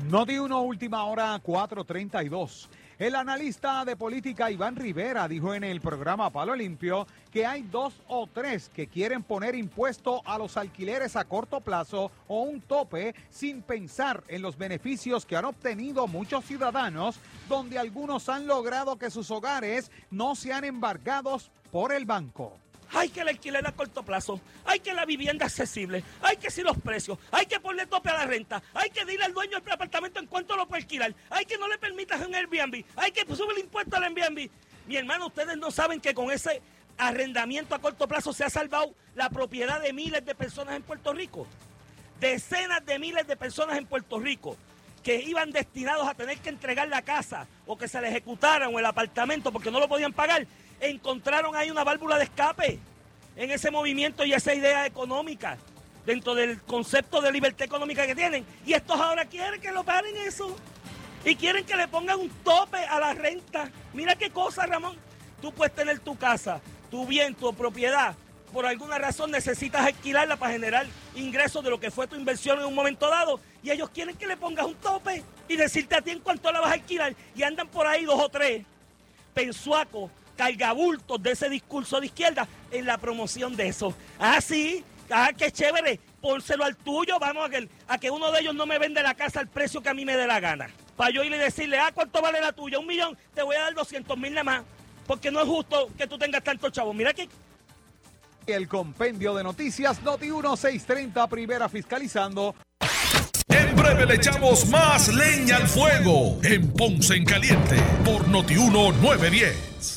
No di uno última hora 432. El analista de política Iván Rivera dijo en el programa Palo Limpio que hay dos o tres que quieren poner impuesto a los alquileres a corto plazo o un tope sin pensar en los beneficios que han obtenido muchos ciudadanos, donde algunos han logrado que sus hogares no sean embargados por el banco. Hay que el alquiler a corto plazo, hay que la vivienda accesible, hay que si los precios, hay que ponerle tope a la renta, hay que decirle al dueño del apartamento en cuanto lo puede alquilar, hay que no le permitas un Airbnb, hay que subir el impuesto al Airbnb. Mi hermano, ustedes no saben que con ese arrendamiento a corto plazo se ha salvado la propiedad de miles de personas en Puerto Rico. Decenas de miles de personas en Puerto Rico que iban destinados a tener que entregar la casa o que se le ejecutaran o el apartamento porque no lo podían pagar, encontraron ahí una válvula de escape en ese movimiento y esa idea económica dentro del concepto de libertad económica que tienen. Y estos ahora quieren que lo paren eso. Y quieren que le pongan un tope a la renta. Mira qué cosa, Ramón. Tú puedes tener tu casa, tu bien, tu propiedad. Por alguna razón necesitas alquilarla para generar ingresos de lo que fue tu inversión en un momento dado. Y ellos quieren que le pongas un tope y decirte a ti en cuánto la vas a alquilar. Y andan por ahí dos o tres pensuacos, cargabultos de ese discurso de izquierda en la promoción de eso. Ah, sí, ah, qué chévere. Pónselo al tuyo. Vamos a que, a que uno de ellos no me vende la casa al precio que a mí me dé la gana para yo ir y decirle, ah, ¿cuánto vale la tuya? Un millón, te voy a dar 200 mil nada más, porque no es justo que tú tengas tantos chavos. Mira que... El compendio de noticias Noti 1630, primera fiscalizando. En breve le echamos más leña al fuego en Ponce en Caliente por Noti 1910.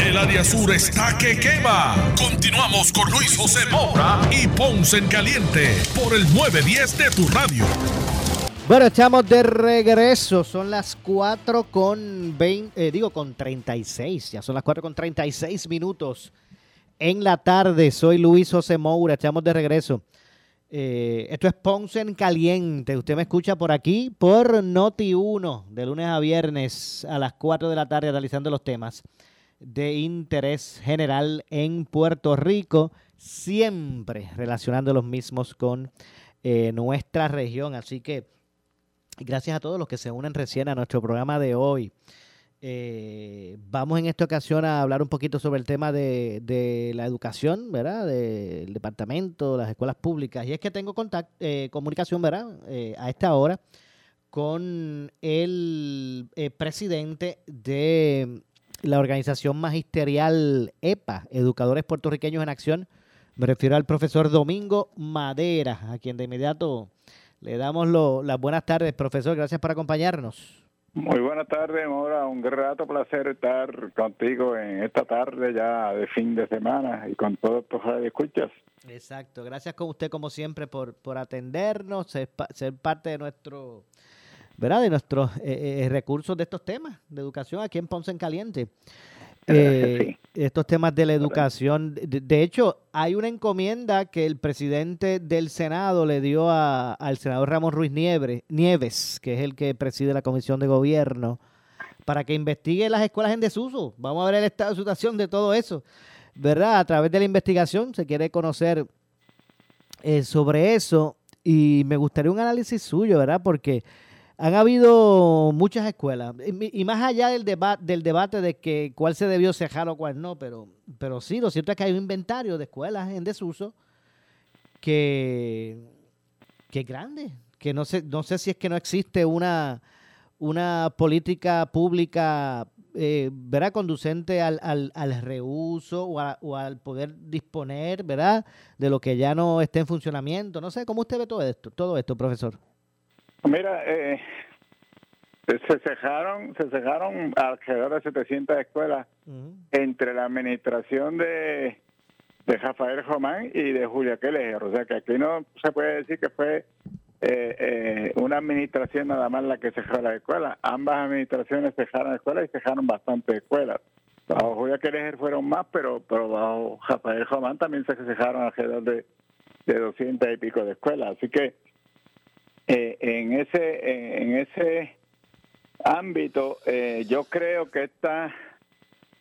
El área sur está que quema. Continuamos con Luis José Moura y Ponce en Caliente por el 910 de tu radio. Bueno, estamos de regreso. Son las 4 con 20, eh, digo con 36. Ya son las 4 con 36 minutos en la tarde. Soy Luis José Moura. Estamos de regreso. Eh, esto es Ponce en Caliente. Usted me escucha por aquí, por Noti 1, de lunes a viernes a las 4 de la tarde, analizando los temas de interés general en Puerto Rico, siempre relacionando los mismos con eh, nuestra región. Así que gracias a todos los que se unen recién a nuestro programa de hoy. Eh, vamos en esta ocasión a hablar un poquito sobre el tema de, la educación, ¿verdad? Del departamento, las escuelas públicas. Y es que tengo eh, comunicación, ¿verdad? a esta hora con el presidente de la organización magisterial EPA, Educadores Puertorriqueños en Acción. Me refiero al profesor Domingo Madera, a quien de inmediato le damos las buenas tardes, profesor. Gracias por acompañarnos. Muy buenas tardes, Mora. Un grato placer estar contigo en esta tarde ya de fin de semana y con todos tus escuchas. Exacto. Gracias con usted, como siempre, por, por atendernos, ser parte de nuestro ¿verdad? de nuestros eh, eh, recursos de estos temas de educación aquí en Ponce en Caliente. Eh, estos temas de la educación. De, hecho, hay una encomienda que el presidente del Senado le dio al senador Ramón Ruiz Nieves, que es el que preside la Comisión de Gobierno, para que investigue las escuelas en desuso. Vamos a ver el estado de situación de todo eso. ¿Verdad? A través de la investigación se quiere conocer sobre eso y me gustaría un análisis suyo, ¿verdad? Porque han habido muchas escuelas, y, más allá del, debate del debate de que cuál se debió cejar o cuál no, pero, pero sí, lo cierto es que hay un inventario de escuelas en desuso que, que es grande, que no sé, no sé si es que no existe una, una política pública eh, ¿verdad? conducente al, al, al reuso o, o, al poder disponer ¿verdad? de lo que ya no esté en funcionamiento. No sé, ¿cómo usted ve todo esto, todo esto profesor? Mira, eh, se cejaron, se cejaron alrededor de 700 escuelas entre la administración de, de Rafael Román y de Julia Keller. O sea que aquí no se puede decir que fue eh, eh, una administración nada más la que cerró las escuelas. Ambas administraciones cejaron escuelas y cejaron bastantes escuelas. Bajo Julia Keller fueron más, pero, pero bajo Rafael Román también se cejaron alrededor de, de 200 y pico de escuelas. Así que eh, en ese en ese ámbito eh, yo creo que esta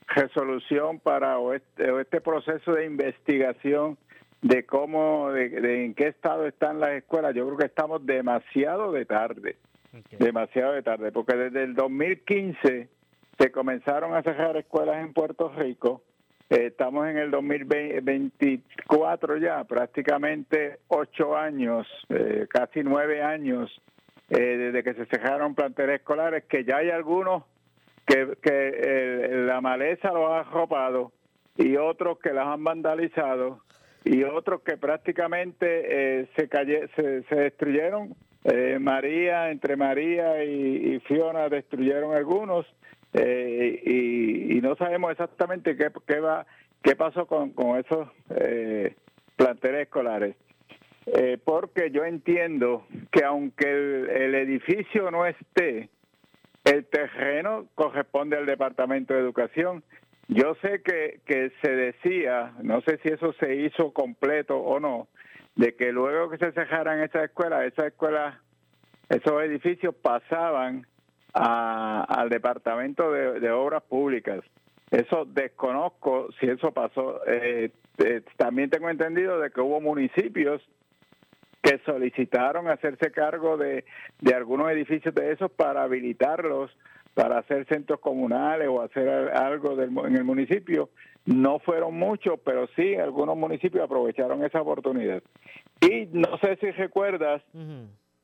resolución para o este, este proceso de investigación de cómo de, en qué estado están las escuelas yo creo que estamos demasiado de tarde demasiado de tarde porque desde el 2015 se comenzaron a cerrar escuelas en Puerto Rico estamos en el 2024 ya, prácticamente ocho años, eh, casi nueve años eh, desde que se cejaron planteles escolares, que ya hay algunos que, que eh, la maleza los ha arropado y otros que las han vandalizado y otros que prácticamente eh, se, calle, se, destruyeron. Eh, María, entre María y Fiona destruyeron algunos eh, y, y no sabemos exactamente qué, qué va qué pasó con, con esos eh, planteles escolares. Eh, porque yo entiendo que aunque el, edificio no esté, el terreno corresponde al Departamento de Educación. Yo sé que, que se decía, no sé si eso se hizo completo o no, de que luego que se cerraran esas escuelas, esas escuelas, esos edificios pasaban a- al Departamento de, de Obras Públicas. Eso desconozco si eso pasó. Eh, eh, también tengo entendido de que hubo municipios que solicitaron hacerse cargo de, de algunos edificios de esos para habilitarlos para hacer centros comunales o hacer al- algo del en el municipio. No fueron muchos, pero sí algunos municipios aprovecharon esa oportunidad. Y no sé si recuerdas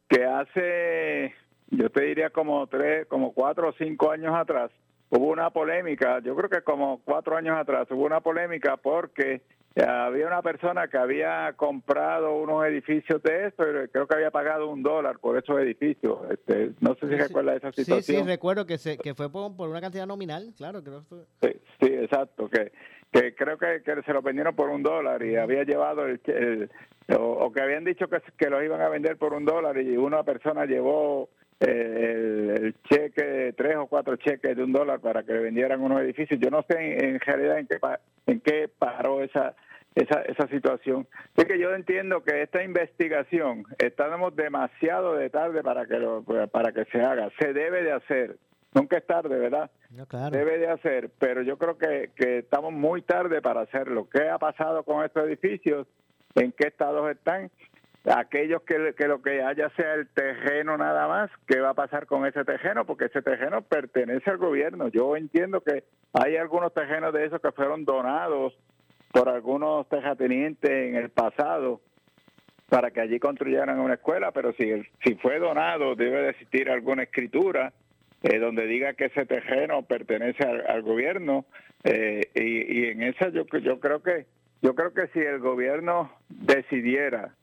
que hace, yo te diría como tres, como cuatro o cinco años atrás, hubo una polémica, yo creo que como cuatro años atrás, hubo una polémica porque eh, había una persona que había comprado unos edificios de esto y creo que había pagado un dólar por esos edificios. Este, no sé si recuerdas esa Sí, situación. sí, recuerdo que, se, que fue por, por una cantidad nominal, claro. Creo que Sí, sí, exacto, que, que creo que, que se lo vendieron por un dólar y había llevado el, el- o, o que habían dicho que, que los iban a vender por un dólar y una persona llevó el, el cheque, tres o cuatro cheques de un dólar para que le vendieran unos edificios. Yo no sé en, en realidad en qué, en qué paró esa, esa, esa situación. Es que yo entiendo que esta investigación estamos demasiado de tarde para que lo, para que se haga. Se debe de hacer. Nunca es tarde, ¿verdad? No, claro. debe de hacer, pero yo creo que, que estamos muy tarde para hacerlo. ¿Qué ha pasado con estos edificios? ¿En qué estados están? Aquellos que, lo que haya sea el terreno nada más, ¿qué va a pasar con ese terreno? Porque ese terreno pertenece al gobierno. Yo entiendo que hay algunos terrenos de esos que fueron donados por algunos terratenientes en el pasado para que allí construyeran una escuela, pero si, si fue donado debe de existir alguna escritura eh, donde diga que ese terreno pertenece al, al gobierno eh, y, y en esa yo yo creo que yo creo que si el gobierno decidiera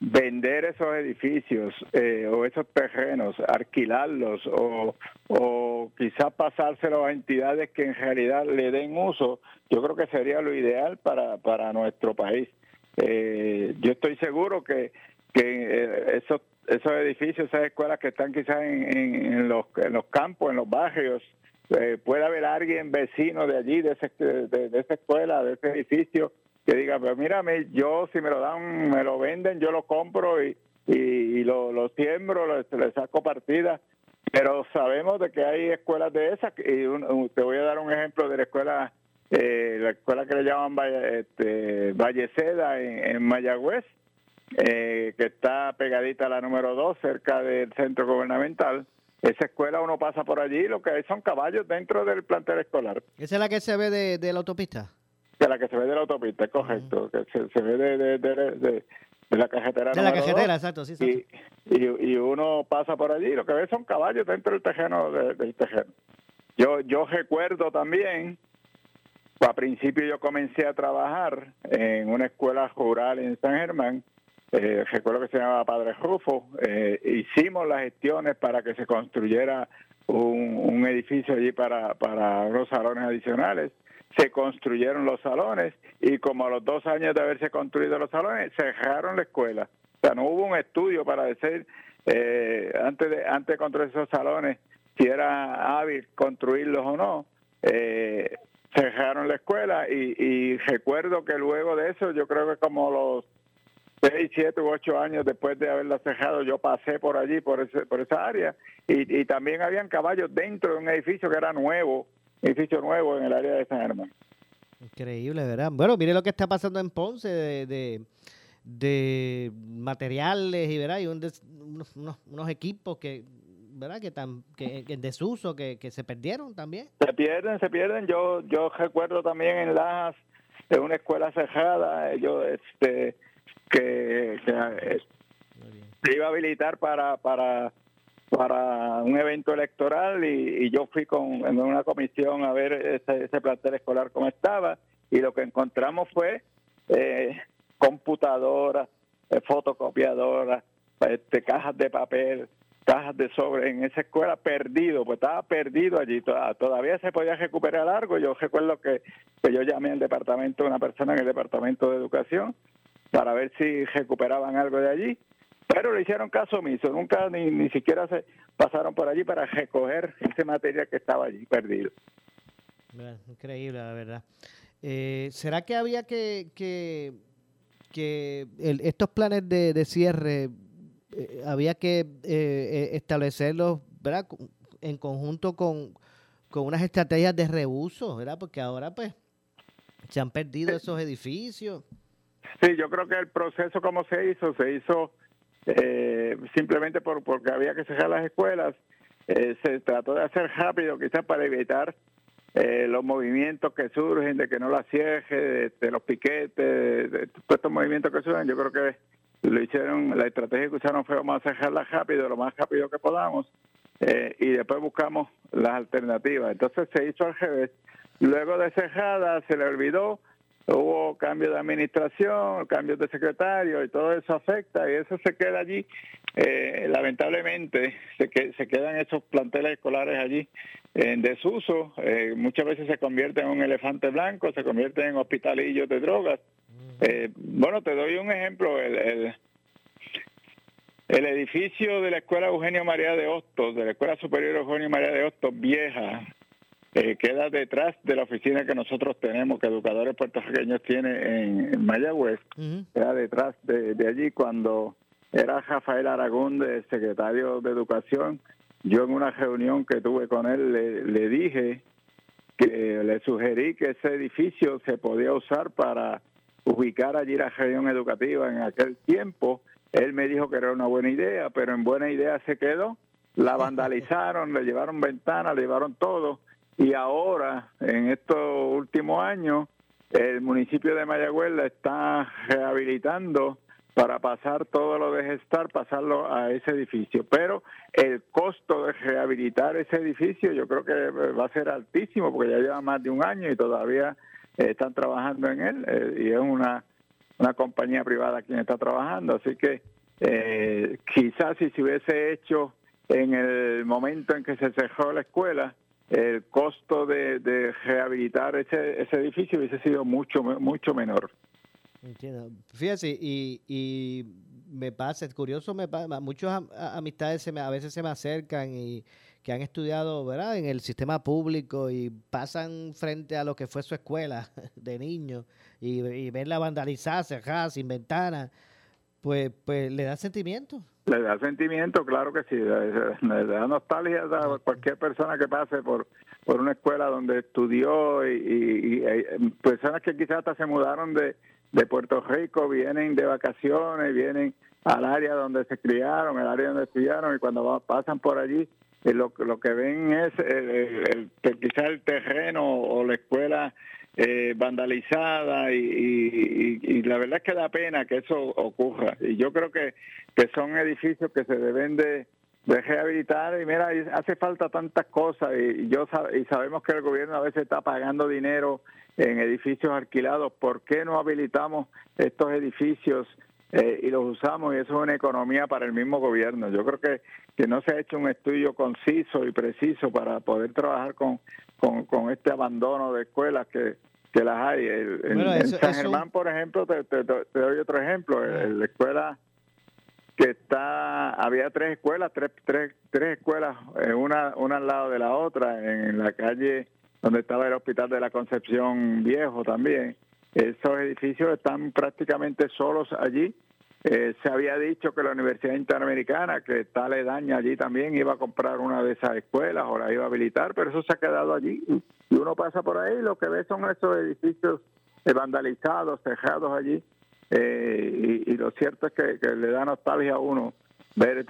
vender esos edificios eh, o esos terrenos, alquilarlos o, o quizás pasárselos a entidades que en realidad le den uso, yo creo que sería lo ideal para, para nuestro país. Eh, yo estoy seguro que, que eh, esos, esos edificios, esas escuelas que están quizás en, en- los, en los campos, en los barrios, eh, puede haber alguien vecino de allí, de, ese, de esa escuela, de ese edificio, que diga, pues mírame, yo si me lo dan, me lo venden, yo lo compro y, y, lo, lo siembro, lo- le saco partida. Pero sabemos de que hay escuelas de esas, y un- te voy a dar un ejemplo de la escuela, eh, la escuela que le llaman Valle, este, Valleceda en, Mayagüez, eh, que está pegadita a la número 2, cerca del centro gubernamental. Esa escuela uno pasa por allí, lo que hay son caballos dentro del plantel escolar. ¿Esa es la que se ve de la autopista? De la que se ve de la autopista, es correcto, que se, se ve de, de, de, de- de la cajetera. De la dos, exacto, sí, exacto. Y, y, y uno pasa por allí, lo que ve son caballos dentro del terreno. de- del terreno. Yo, yo recuerdo también, a principio yo comencé a trabajar en una escuela rural en San Germán, eh, recuerdo que se llamaba Padre Rufo, eh, hicimos las gestiones para que se construyera un, un edificio allí para, para unos salones adicionales. Se construyeron los salones y como a los dos años de haberse construido los salones, cerraron la escuela. O sea, no hubo un estudio para decir, eh, antes, de, antes de construir esos salones, si era hábil construirlos o no. Eh, cerraron la escuela y, y recuerdo que luego de eso, yo creo que como los seis, siete u ocho años después de haberla cerrado, yo pasé por allí, por, ese, por esa área, y, y también habían caballos dentro de un edificio que era nuevo, edificio nuevo en el área de San Germán. Increíble, ¿verdad? Bueno, mire lo que está pasando en Ponce de, de, de materiales y, ¿verdad? y un des- unos, unos- equipos que, ¿verdad? Que, tan, que, en desuso, que, que se perdieron también. Se pierden, se pierden. Yo yo recuerdo también en Lajas de una escuela cerrada, yo este que, que, eh, se iba a habilitar para para para un evento electoral y, y yo fui con en una comisión a ver ese, ese plantel escolar cómo estaba y lo que encontramos fue eh, computadoras, eh, fotocopiadoras, este, cajas de papel, cajas de sobre en esa escuela perdido, pues estaba perdido allí, Toda- todavía se podía recuperar algo, yo recuerdo que, que yo llamé al departamento, una persona en el departamento de educación, para ver si recuperaban algo de allí, pero le hicieron caso omiso, nunca ni, ni siquiera se pasaron por allí para recoger ese material que estaba allí perdido. Increíble, la verdad. Eh, ¿Será que había que, que, que el- estos planes de, de cierre eh, había que eh, eh, establecerlos ¿verdad? En conjunto con, con unas estrategias de reuso, ¿verdad? Porque ahora pues se han perdido esos edificios. Sí, yo creo que el proceso como se hizo, se hizo eh, simplemente por, porque había que cerrar las escuelas. Eh, se trató de hacer rápido, quizás para evitar eh, los movimientos que surgen, de que no la cierre, de, los piquetes, de, de todos estos movimientos que surgen. Yo creo que lo hicieron, la estrategia que usaron fue vamos a cerrarla rápido, lo más rápido que podamos, eh, y después buscamos las alternativas. Entonces se hizo al revés. Luego de cerrada se le olvidó, hubo cambio de administración, cambios de secretario y todo eso afecta y eso se queda allí. Eh, lamentablemente se, que, se quedan esos planteles escolares allí en desuso, eh, muchas veces se convierten en un elefante blanco, se convierten en hospitalillos de drogas. Eh, bueno, te doy un ejemplo, el, el, el edificio de la Escuela Eugenio María de Hostos, de la Escuela Superior Eugenio María de Hostos, vieja, eh, queda detrás de la oficina que nosotros tenemos, que Educadores Puertorriqueños tiene en, en Mayagüez, queda detrás de, de allí cuando era Rafael Aragón, de secretario de Educación. Yo en una reunión que tuve con él le, le dije que le sugerí que ese edificio se podía usar para ubicar allí la región educativa en aquel tiempo. Él me dijo que era una buena idea, pero en buena idea se quedó. La (laughs) vandalizaron, le llevaron ventanas, le llevaron todo. Y ahora, en estos últimos años, el municipio de Mayagüez la está rehabilitando para pasar todo lo de gestar, pasarlo a ese edificio. Pero el costo de rehabilitar ese edificio yo creo que va a ser altísimo porque ya lleva más de un año y todavía eh, están trabajando en él eh, y es una, una compañía privada quien está trabajando. Así que eh, quizás si se hubiese hecho en el momento en que se cerró la escuela, el costo de, rehabilitar ese, ese edificio hubiese sido mucho mucho menor. Entiendo. Fíjese, y, y me pasa, es curioso, me pasa, a- amistades se me, a veces se me acercan y que han estudiado, ¿verdad?, en el sistema público y pasan frente a lo que fue su escuela (laughs) de niños y, y verla vandalizada, cerrada, sin ventanas, pues, pues le da sentimiento. Le da sentimiento, claro que sí, le, da nostalgia a cualquier persona que pase por, por una escuela donde estudió y, y- y, personas que quizás hasta se mudaron de, de Puerto Rico, vienen de vacaciones, vienen al área donde se criaron, el área donde estudiaron y cuando va- pasan por allí eh, lo, lo que ven es el, el- el- quizás el terreno o la escuela eh, vandalizada y, y- y- la verdad es que da pena que eso ocurra. Y yo creo que, que son edificios que se deben de, rehabilitar y mira hace falta tantas cosas y yo y sabemos que el gobierno a veces está pagando dinero en edificios alquilados. ¿por qué no habilitamos estos edificios eh, y los usamos y eso es una economía para el mismo gobierno. Yo creo que, que no se ha hecho un estudio conciso y preciso para poder trabajar con, con este abandono de escuelas que, que las hay. El- en, Bueno, en San eso- Germán, por ejemplo, te, te- te- doy otro ejemplo. El- La escuela que está, había tres escuelas, tres, tres, tres escuelas, eh, una, una al lado de la otra, en la calle donde estaba el Hospital de la Concepción Viejo también. Esos edificios están prácticamente solos allí. Eh, se había dicho que la Universidad Interamericana, que está aledaña allí también, iba a comprar una de esas escuelas o la iba a habilitar, pero eso se ha quedado allí. Y uno pasa por ahí y lo que ve son esos edificios eh, vandalizados, cerrados allí. Eh, y, lo cierto es que, le da nostalgia a uno ver,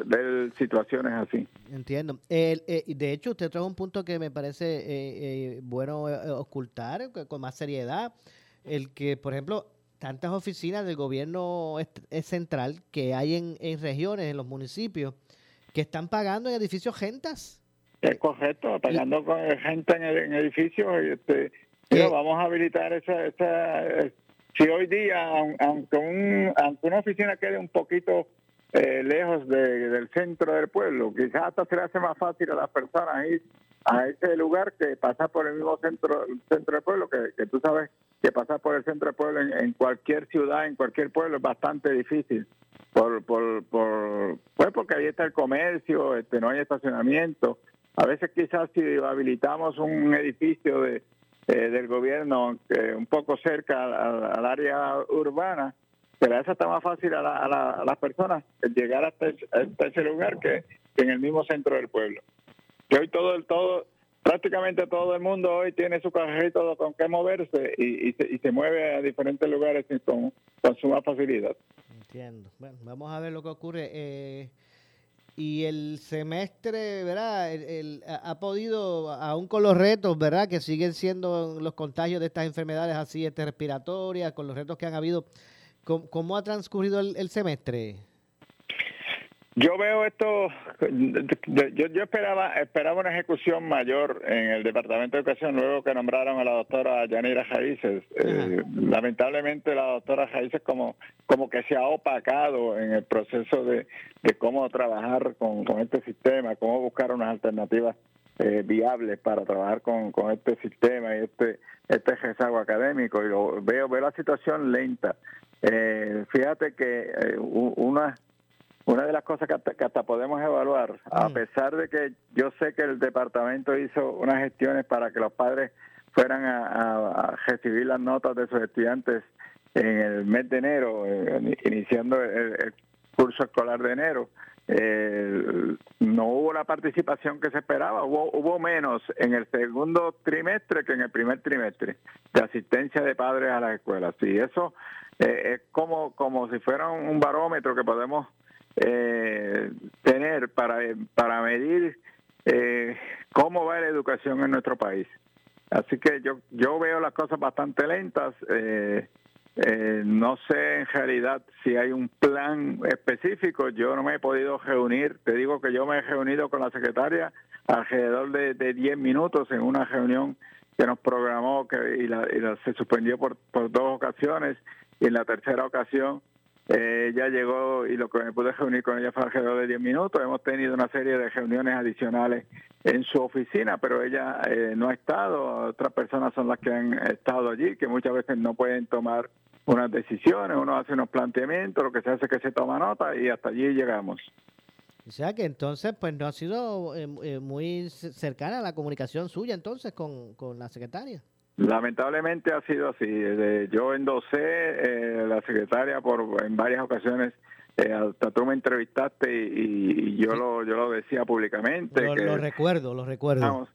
situaciones así. Entiendo. Eh, de hecho, usted trae un punto que me parece bueno ocultar con más seriedad. El que, por ejemplo, tantas oficinas del gobierno central que hay en, en regiones, en los municipios, que están pagando en edificios gentas. Es correcto, pagando con gente en, en edificios. Y este, pero vamos a habilitar esa, esa. eh, Si hoy día, aun- aunque, un, aunque una oficina quede un poquito eh, lejos de- del centro del pueblo, quizás hasta se le hace más fácil a las personas ir a ese lugar que pasar por el mismo centro, centro del pueblo, que, que tú sabes que pasar por el centro del pueblo en, en cualquier ciudad, en cualquier pueblo, es bastante difícil. Por, por, por, pues porque ahí está el comercio, este, no hay estacionamiento. A veces quizás si habilitamos un edificio de, eh, del gobierno eh, un poco cerca al, área urbana, pero eso está más fácil a, la- a la- a las personas llegar hasta, ese- lugar que, que en el mismo centro del pueblo. Que hoy todo el todo prácticamente todo el mundo hoy tiene su carrito con qué moverse y, y se, y se mueve a diferentes lugares con, con suma facilidad. Entiendo. Bueno, vamos a ver lo que ocurre. Eh, y el semestre, ¿verdad? El- ha podido, aún con los retos, ¿verdad? Que siguen siendo los contagios de estas enfermedades así este, respiratorias, con los retos que han habido. ¿Cómo, cómo ha transcurrido el, el semestre? Yo veo esto, yo, yo esperaba esperaba una ejecución mayor en el Departamento de Educación luego que nombraron a la doctora Yanira Raíces. Eh, lamentablemente la doctora Raíces como, como que se ha opacado en el proceso de, de cómo trabajar con, con este sistema, cómo buscar unas alternativas eh, viables para trabajar con, con este sistema y este este rezago académico. Y lo, veo, veo la situación lenta. Eh, fíjate que eh, una una de las cosas que hasta, que hasta podemos evaluar, a pesar de que yo sé que el departamento hizo unas gestiones para que los padres fueran a, a- a recibir las notas de sus estudiantes en el mes de enero, eh, iniciando el, el curso escolar de enero, eh, no hubo la participación que se esperaba, hubo, hubo menos en el segundo trimestre que en el primer trimestre de asistencia de padres a las escuelas. Y eso eh, es como, como si fuera un barómetro que podemos eh, tener para, para medir eh, cómo va la educación en nuestro país. Así que yo, yo veo las cosas bastante lentas. eh, eh, no sé en realidad si hay un plan específico. Yo no me he podido reunir. Te digo que yo me he reunido con la secretaria alrededor de, de 10 minutos en una reunión que nos programó que, y, la, y la- se suspendió por, por dos ocasiones. Y en la tercera ocasión eh, ella llegó y lo que me pude reunir con ella fue alrededor de 10 minutos. Hemos tenido una serie de reuniones adicionales en su oficina, pero ella eh, no ha estado. Otras personas son las que han estado allí, que muchas veces no pueden tomar unas decisiones. Uno hace unos planteamientos, lo que se hace es que se toma nota y hasta allí llegamos. O sea que entonces, pues no ha sido eh, eh, muy cercana la comunicación suya entonces con, con la secretaria. Lamentablemente ha sido así. Eh, Yo endosé eh, la secretaria por en varias ocasiones. eh, hasta tú me entrevistaste y, y yo lo yo lo decía públicamente Lo, que lo recuerdo, lo recuerdo. necesitamos,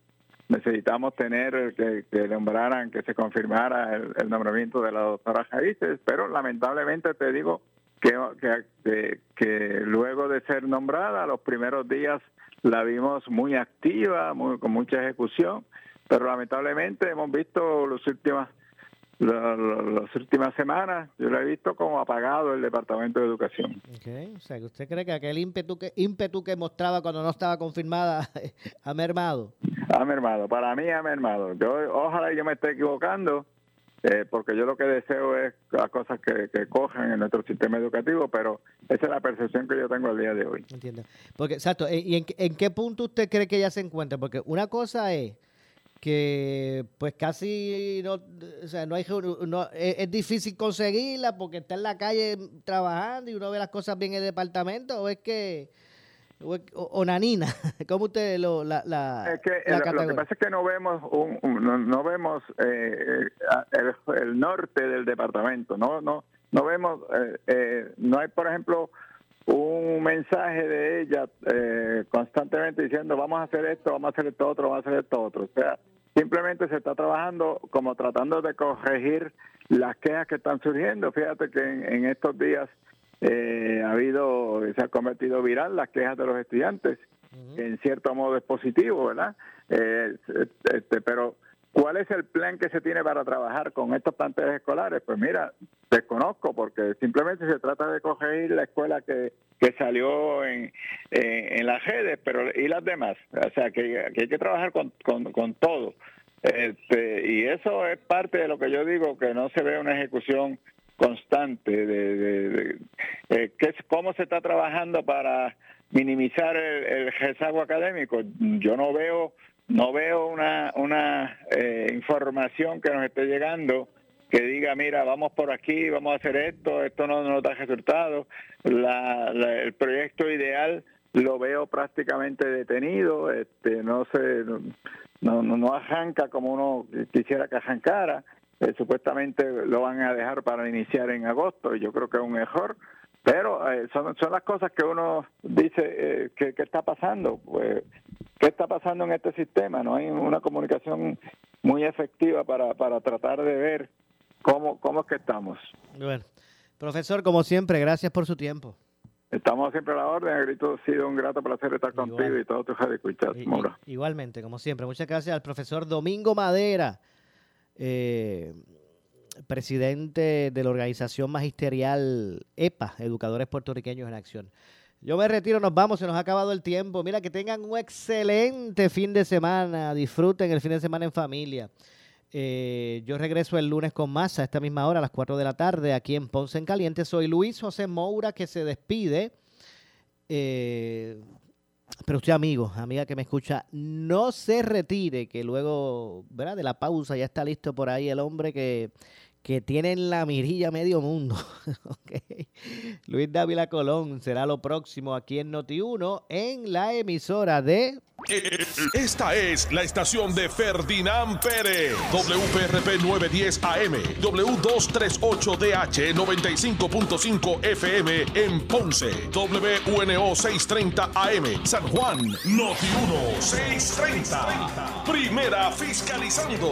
necesitamos tener que, que nombraran, que se confirmara el, el nombramiento de la doctora Jaices, pero lamentablemente te digo que, que, que, que luego de ser nombrada, los primeros días la vimos muy activa, muy, con mucha ejecución, pero lamentablemente hemos visto los últimas la- la- las últimas semanas, yo lo he visto como apagado el Departamento de Educación. Ok, O sea, que usted cree que aquel ímpetu que, ímpetu que mostraba cuando no estaba confirmada (laughs) ha mermado. Ha mermado, para mí ha mermado. Yo, ojalá yo me esté equivocando, eh, porque yo lo que deseo es las cosas que, que cojan en nuestro sistema educativo, pero esa es la percepción que yo tengo al día de hoy. Entiendo. Porque, exacto, eh, ¿y en, qué- en qué punto usted cree que ella se encuentra? Porque una cosa es que pues casi no, o sea, no hay no, es, es difícil conseguirla porque está en la calle trabajando y uno ve las cosas bien en el departamento o es que o, nanina, (laughs) ¿cómo usted lo la, la, Es que la lo- lo, que pasa es que no vemos un, un- no, no vemos eh, eh, el, el norte del departamento, no no no vemos eh, eh, no hay por ejemplo un mensaje de ella eh, constantemente diciendo vamos a hacer esto, vamos a hacer esto otro, vamos a hacer esto otro. O sea, simplemente se está trabajando como tratando de corregir las quejas que están surgiendo. Fíjate que en, en estos días eh, ha habido, se ha convertido viral las quejas de los estudiantes, que en cierto modo es positivo, ¿verdad? Eh, este, pero ¿Cuál es el plan que se tiene para trabajar con estos planteles escolares? Pues mira, desconozco porque simplemente se trata de coger la escuela que, que salió en, en, las redes, pero y las demás. O sea, que, hay que trabajar con, con, todo. Este, y eso es parte de lo que yo digo, que no se ve una ejecución constante de, de, eh, cómo se está trabajando para minimizar el, el rezago académico. Yo no veo no veo una, una eh, información que nos esté llegando que diga, mira, vamos por aquí, vamos a hacer esto, esto no nos da resultados. el proyecto ideal lo veo prácticamente detenido, este, no sé, no, no, no arranca como uno quisiera que arrancara. Eh, supuestamente lo van a dejar para iniciar en agosto yo creo que es un error. Pero eh, son, son las cosas que uno dice eh, que, está pasando. Pues, ¿Qué está pasando en este sistema? No hay una comunicación muy efectiva para, para tratar de ver cómo, cómo es que estamos. Bueno, profesor, como siempre, gracias por su tiempo. Estamos siempre a la orden. Ha sido un grato placer estar contigo y todo tu escuchar, Igualmente, como siempre. Muchas gracias al profesor Domingo Madera. Eh, presidente de la organización magisterial EPA, Educadores Puertorriqueños en Acción. Yo me retiro, nos vamos, se nos ha acabado el tiempo. Mira, que tengan un excelente fin de semana, disfruten el fin de semana en familia. Eh, yo regreso el lunes con más a esta misma hora, a las 4 de la tarde, aquí en Ponce en Caliente. Soy Luis José Moura, que se despide. Eh, pero usted, amigo, amiga que me escucha, no se retire, que luego, ¿verdad? De la pausa ya está listo por ahí el hombre que que tienen la mirilla medio mundo. (laughs) Luis Dávila Colón será lo próximo aquí en Noti1 en la emisora de... Esta es la estación de Ferdinand Pérez, WPRP 910 AM, W238DH 95.5 FM en Ponce, WNO 630 AM, San Juan, Noti1 630. Primera fiscalizando.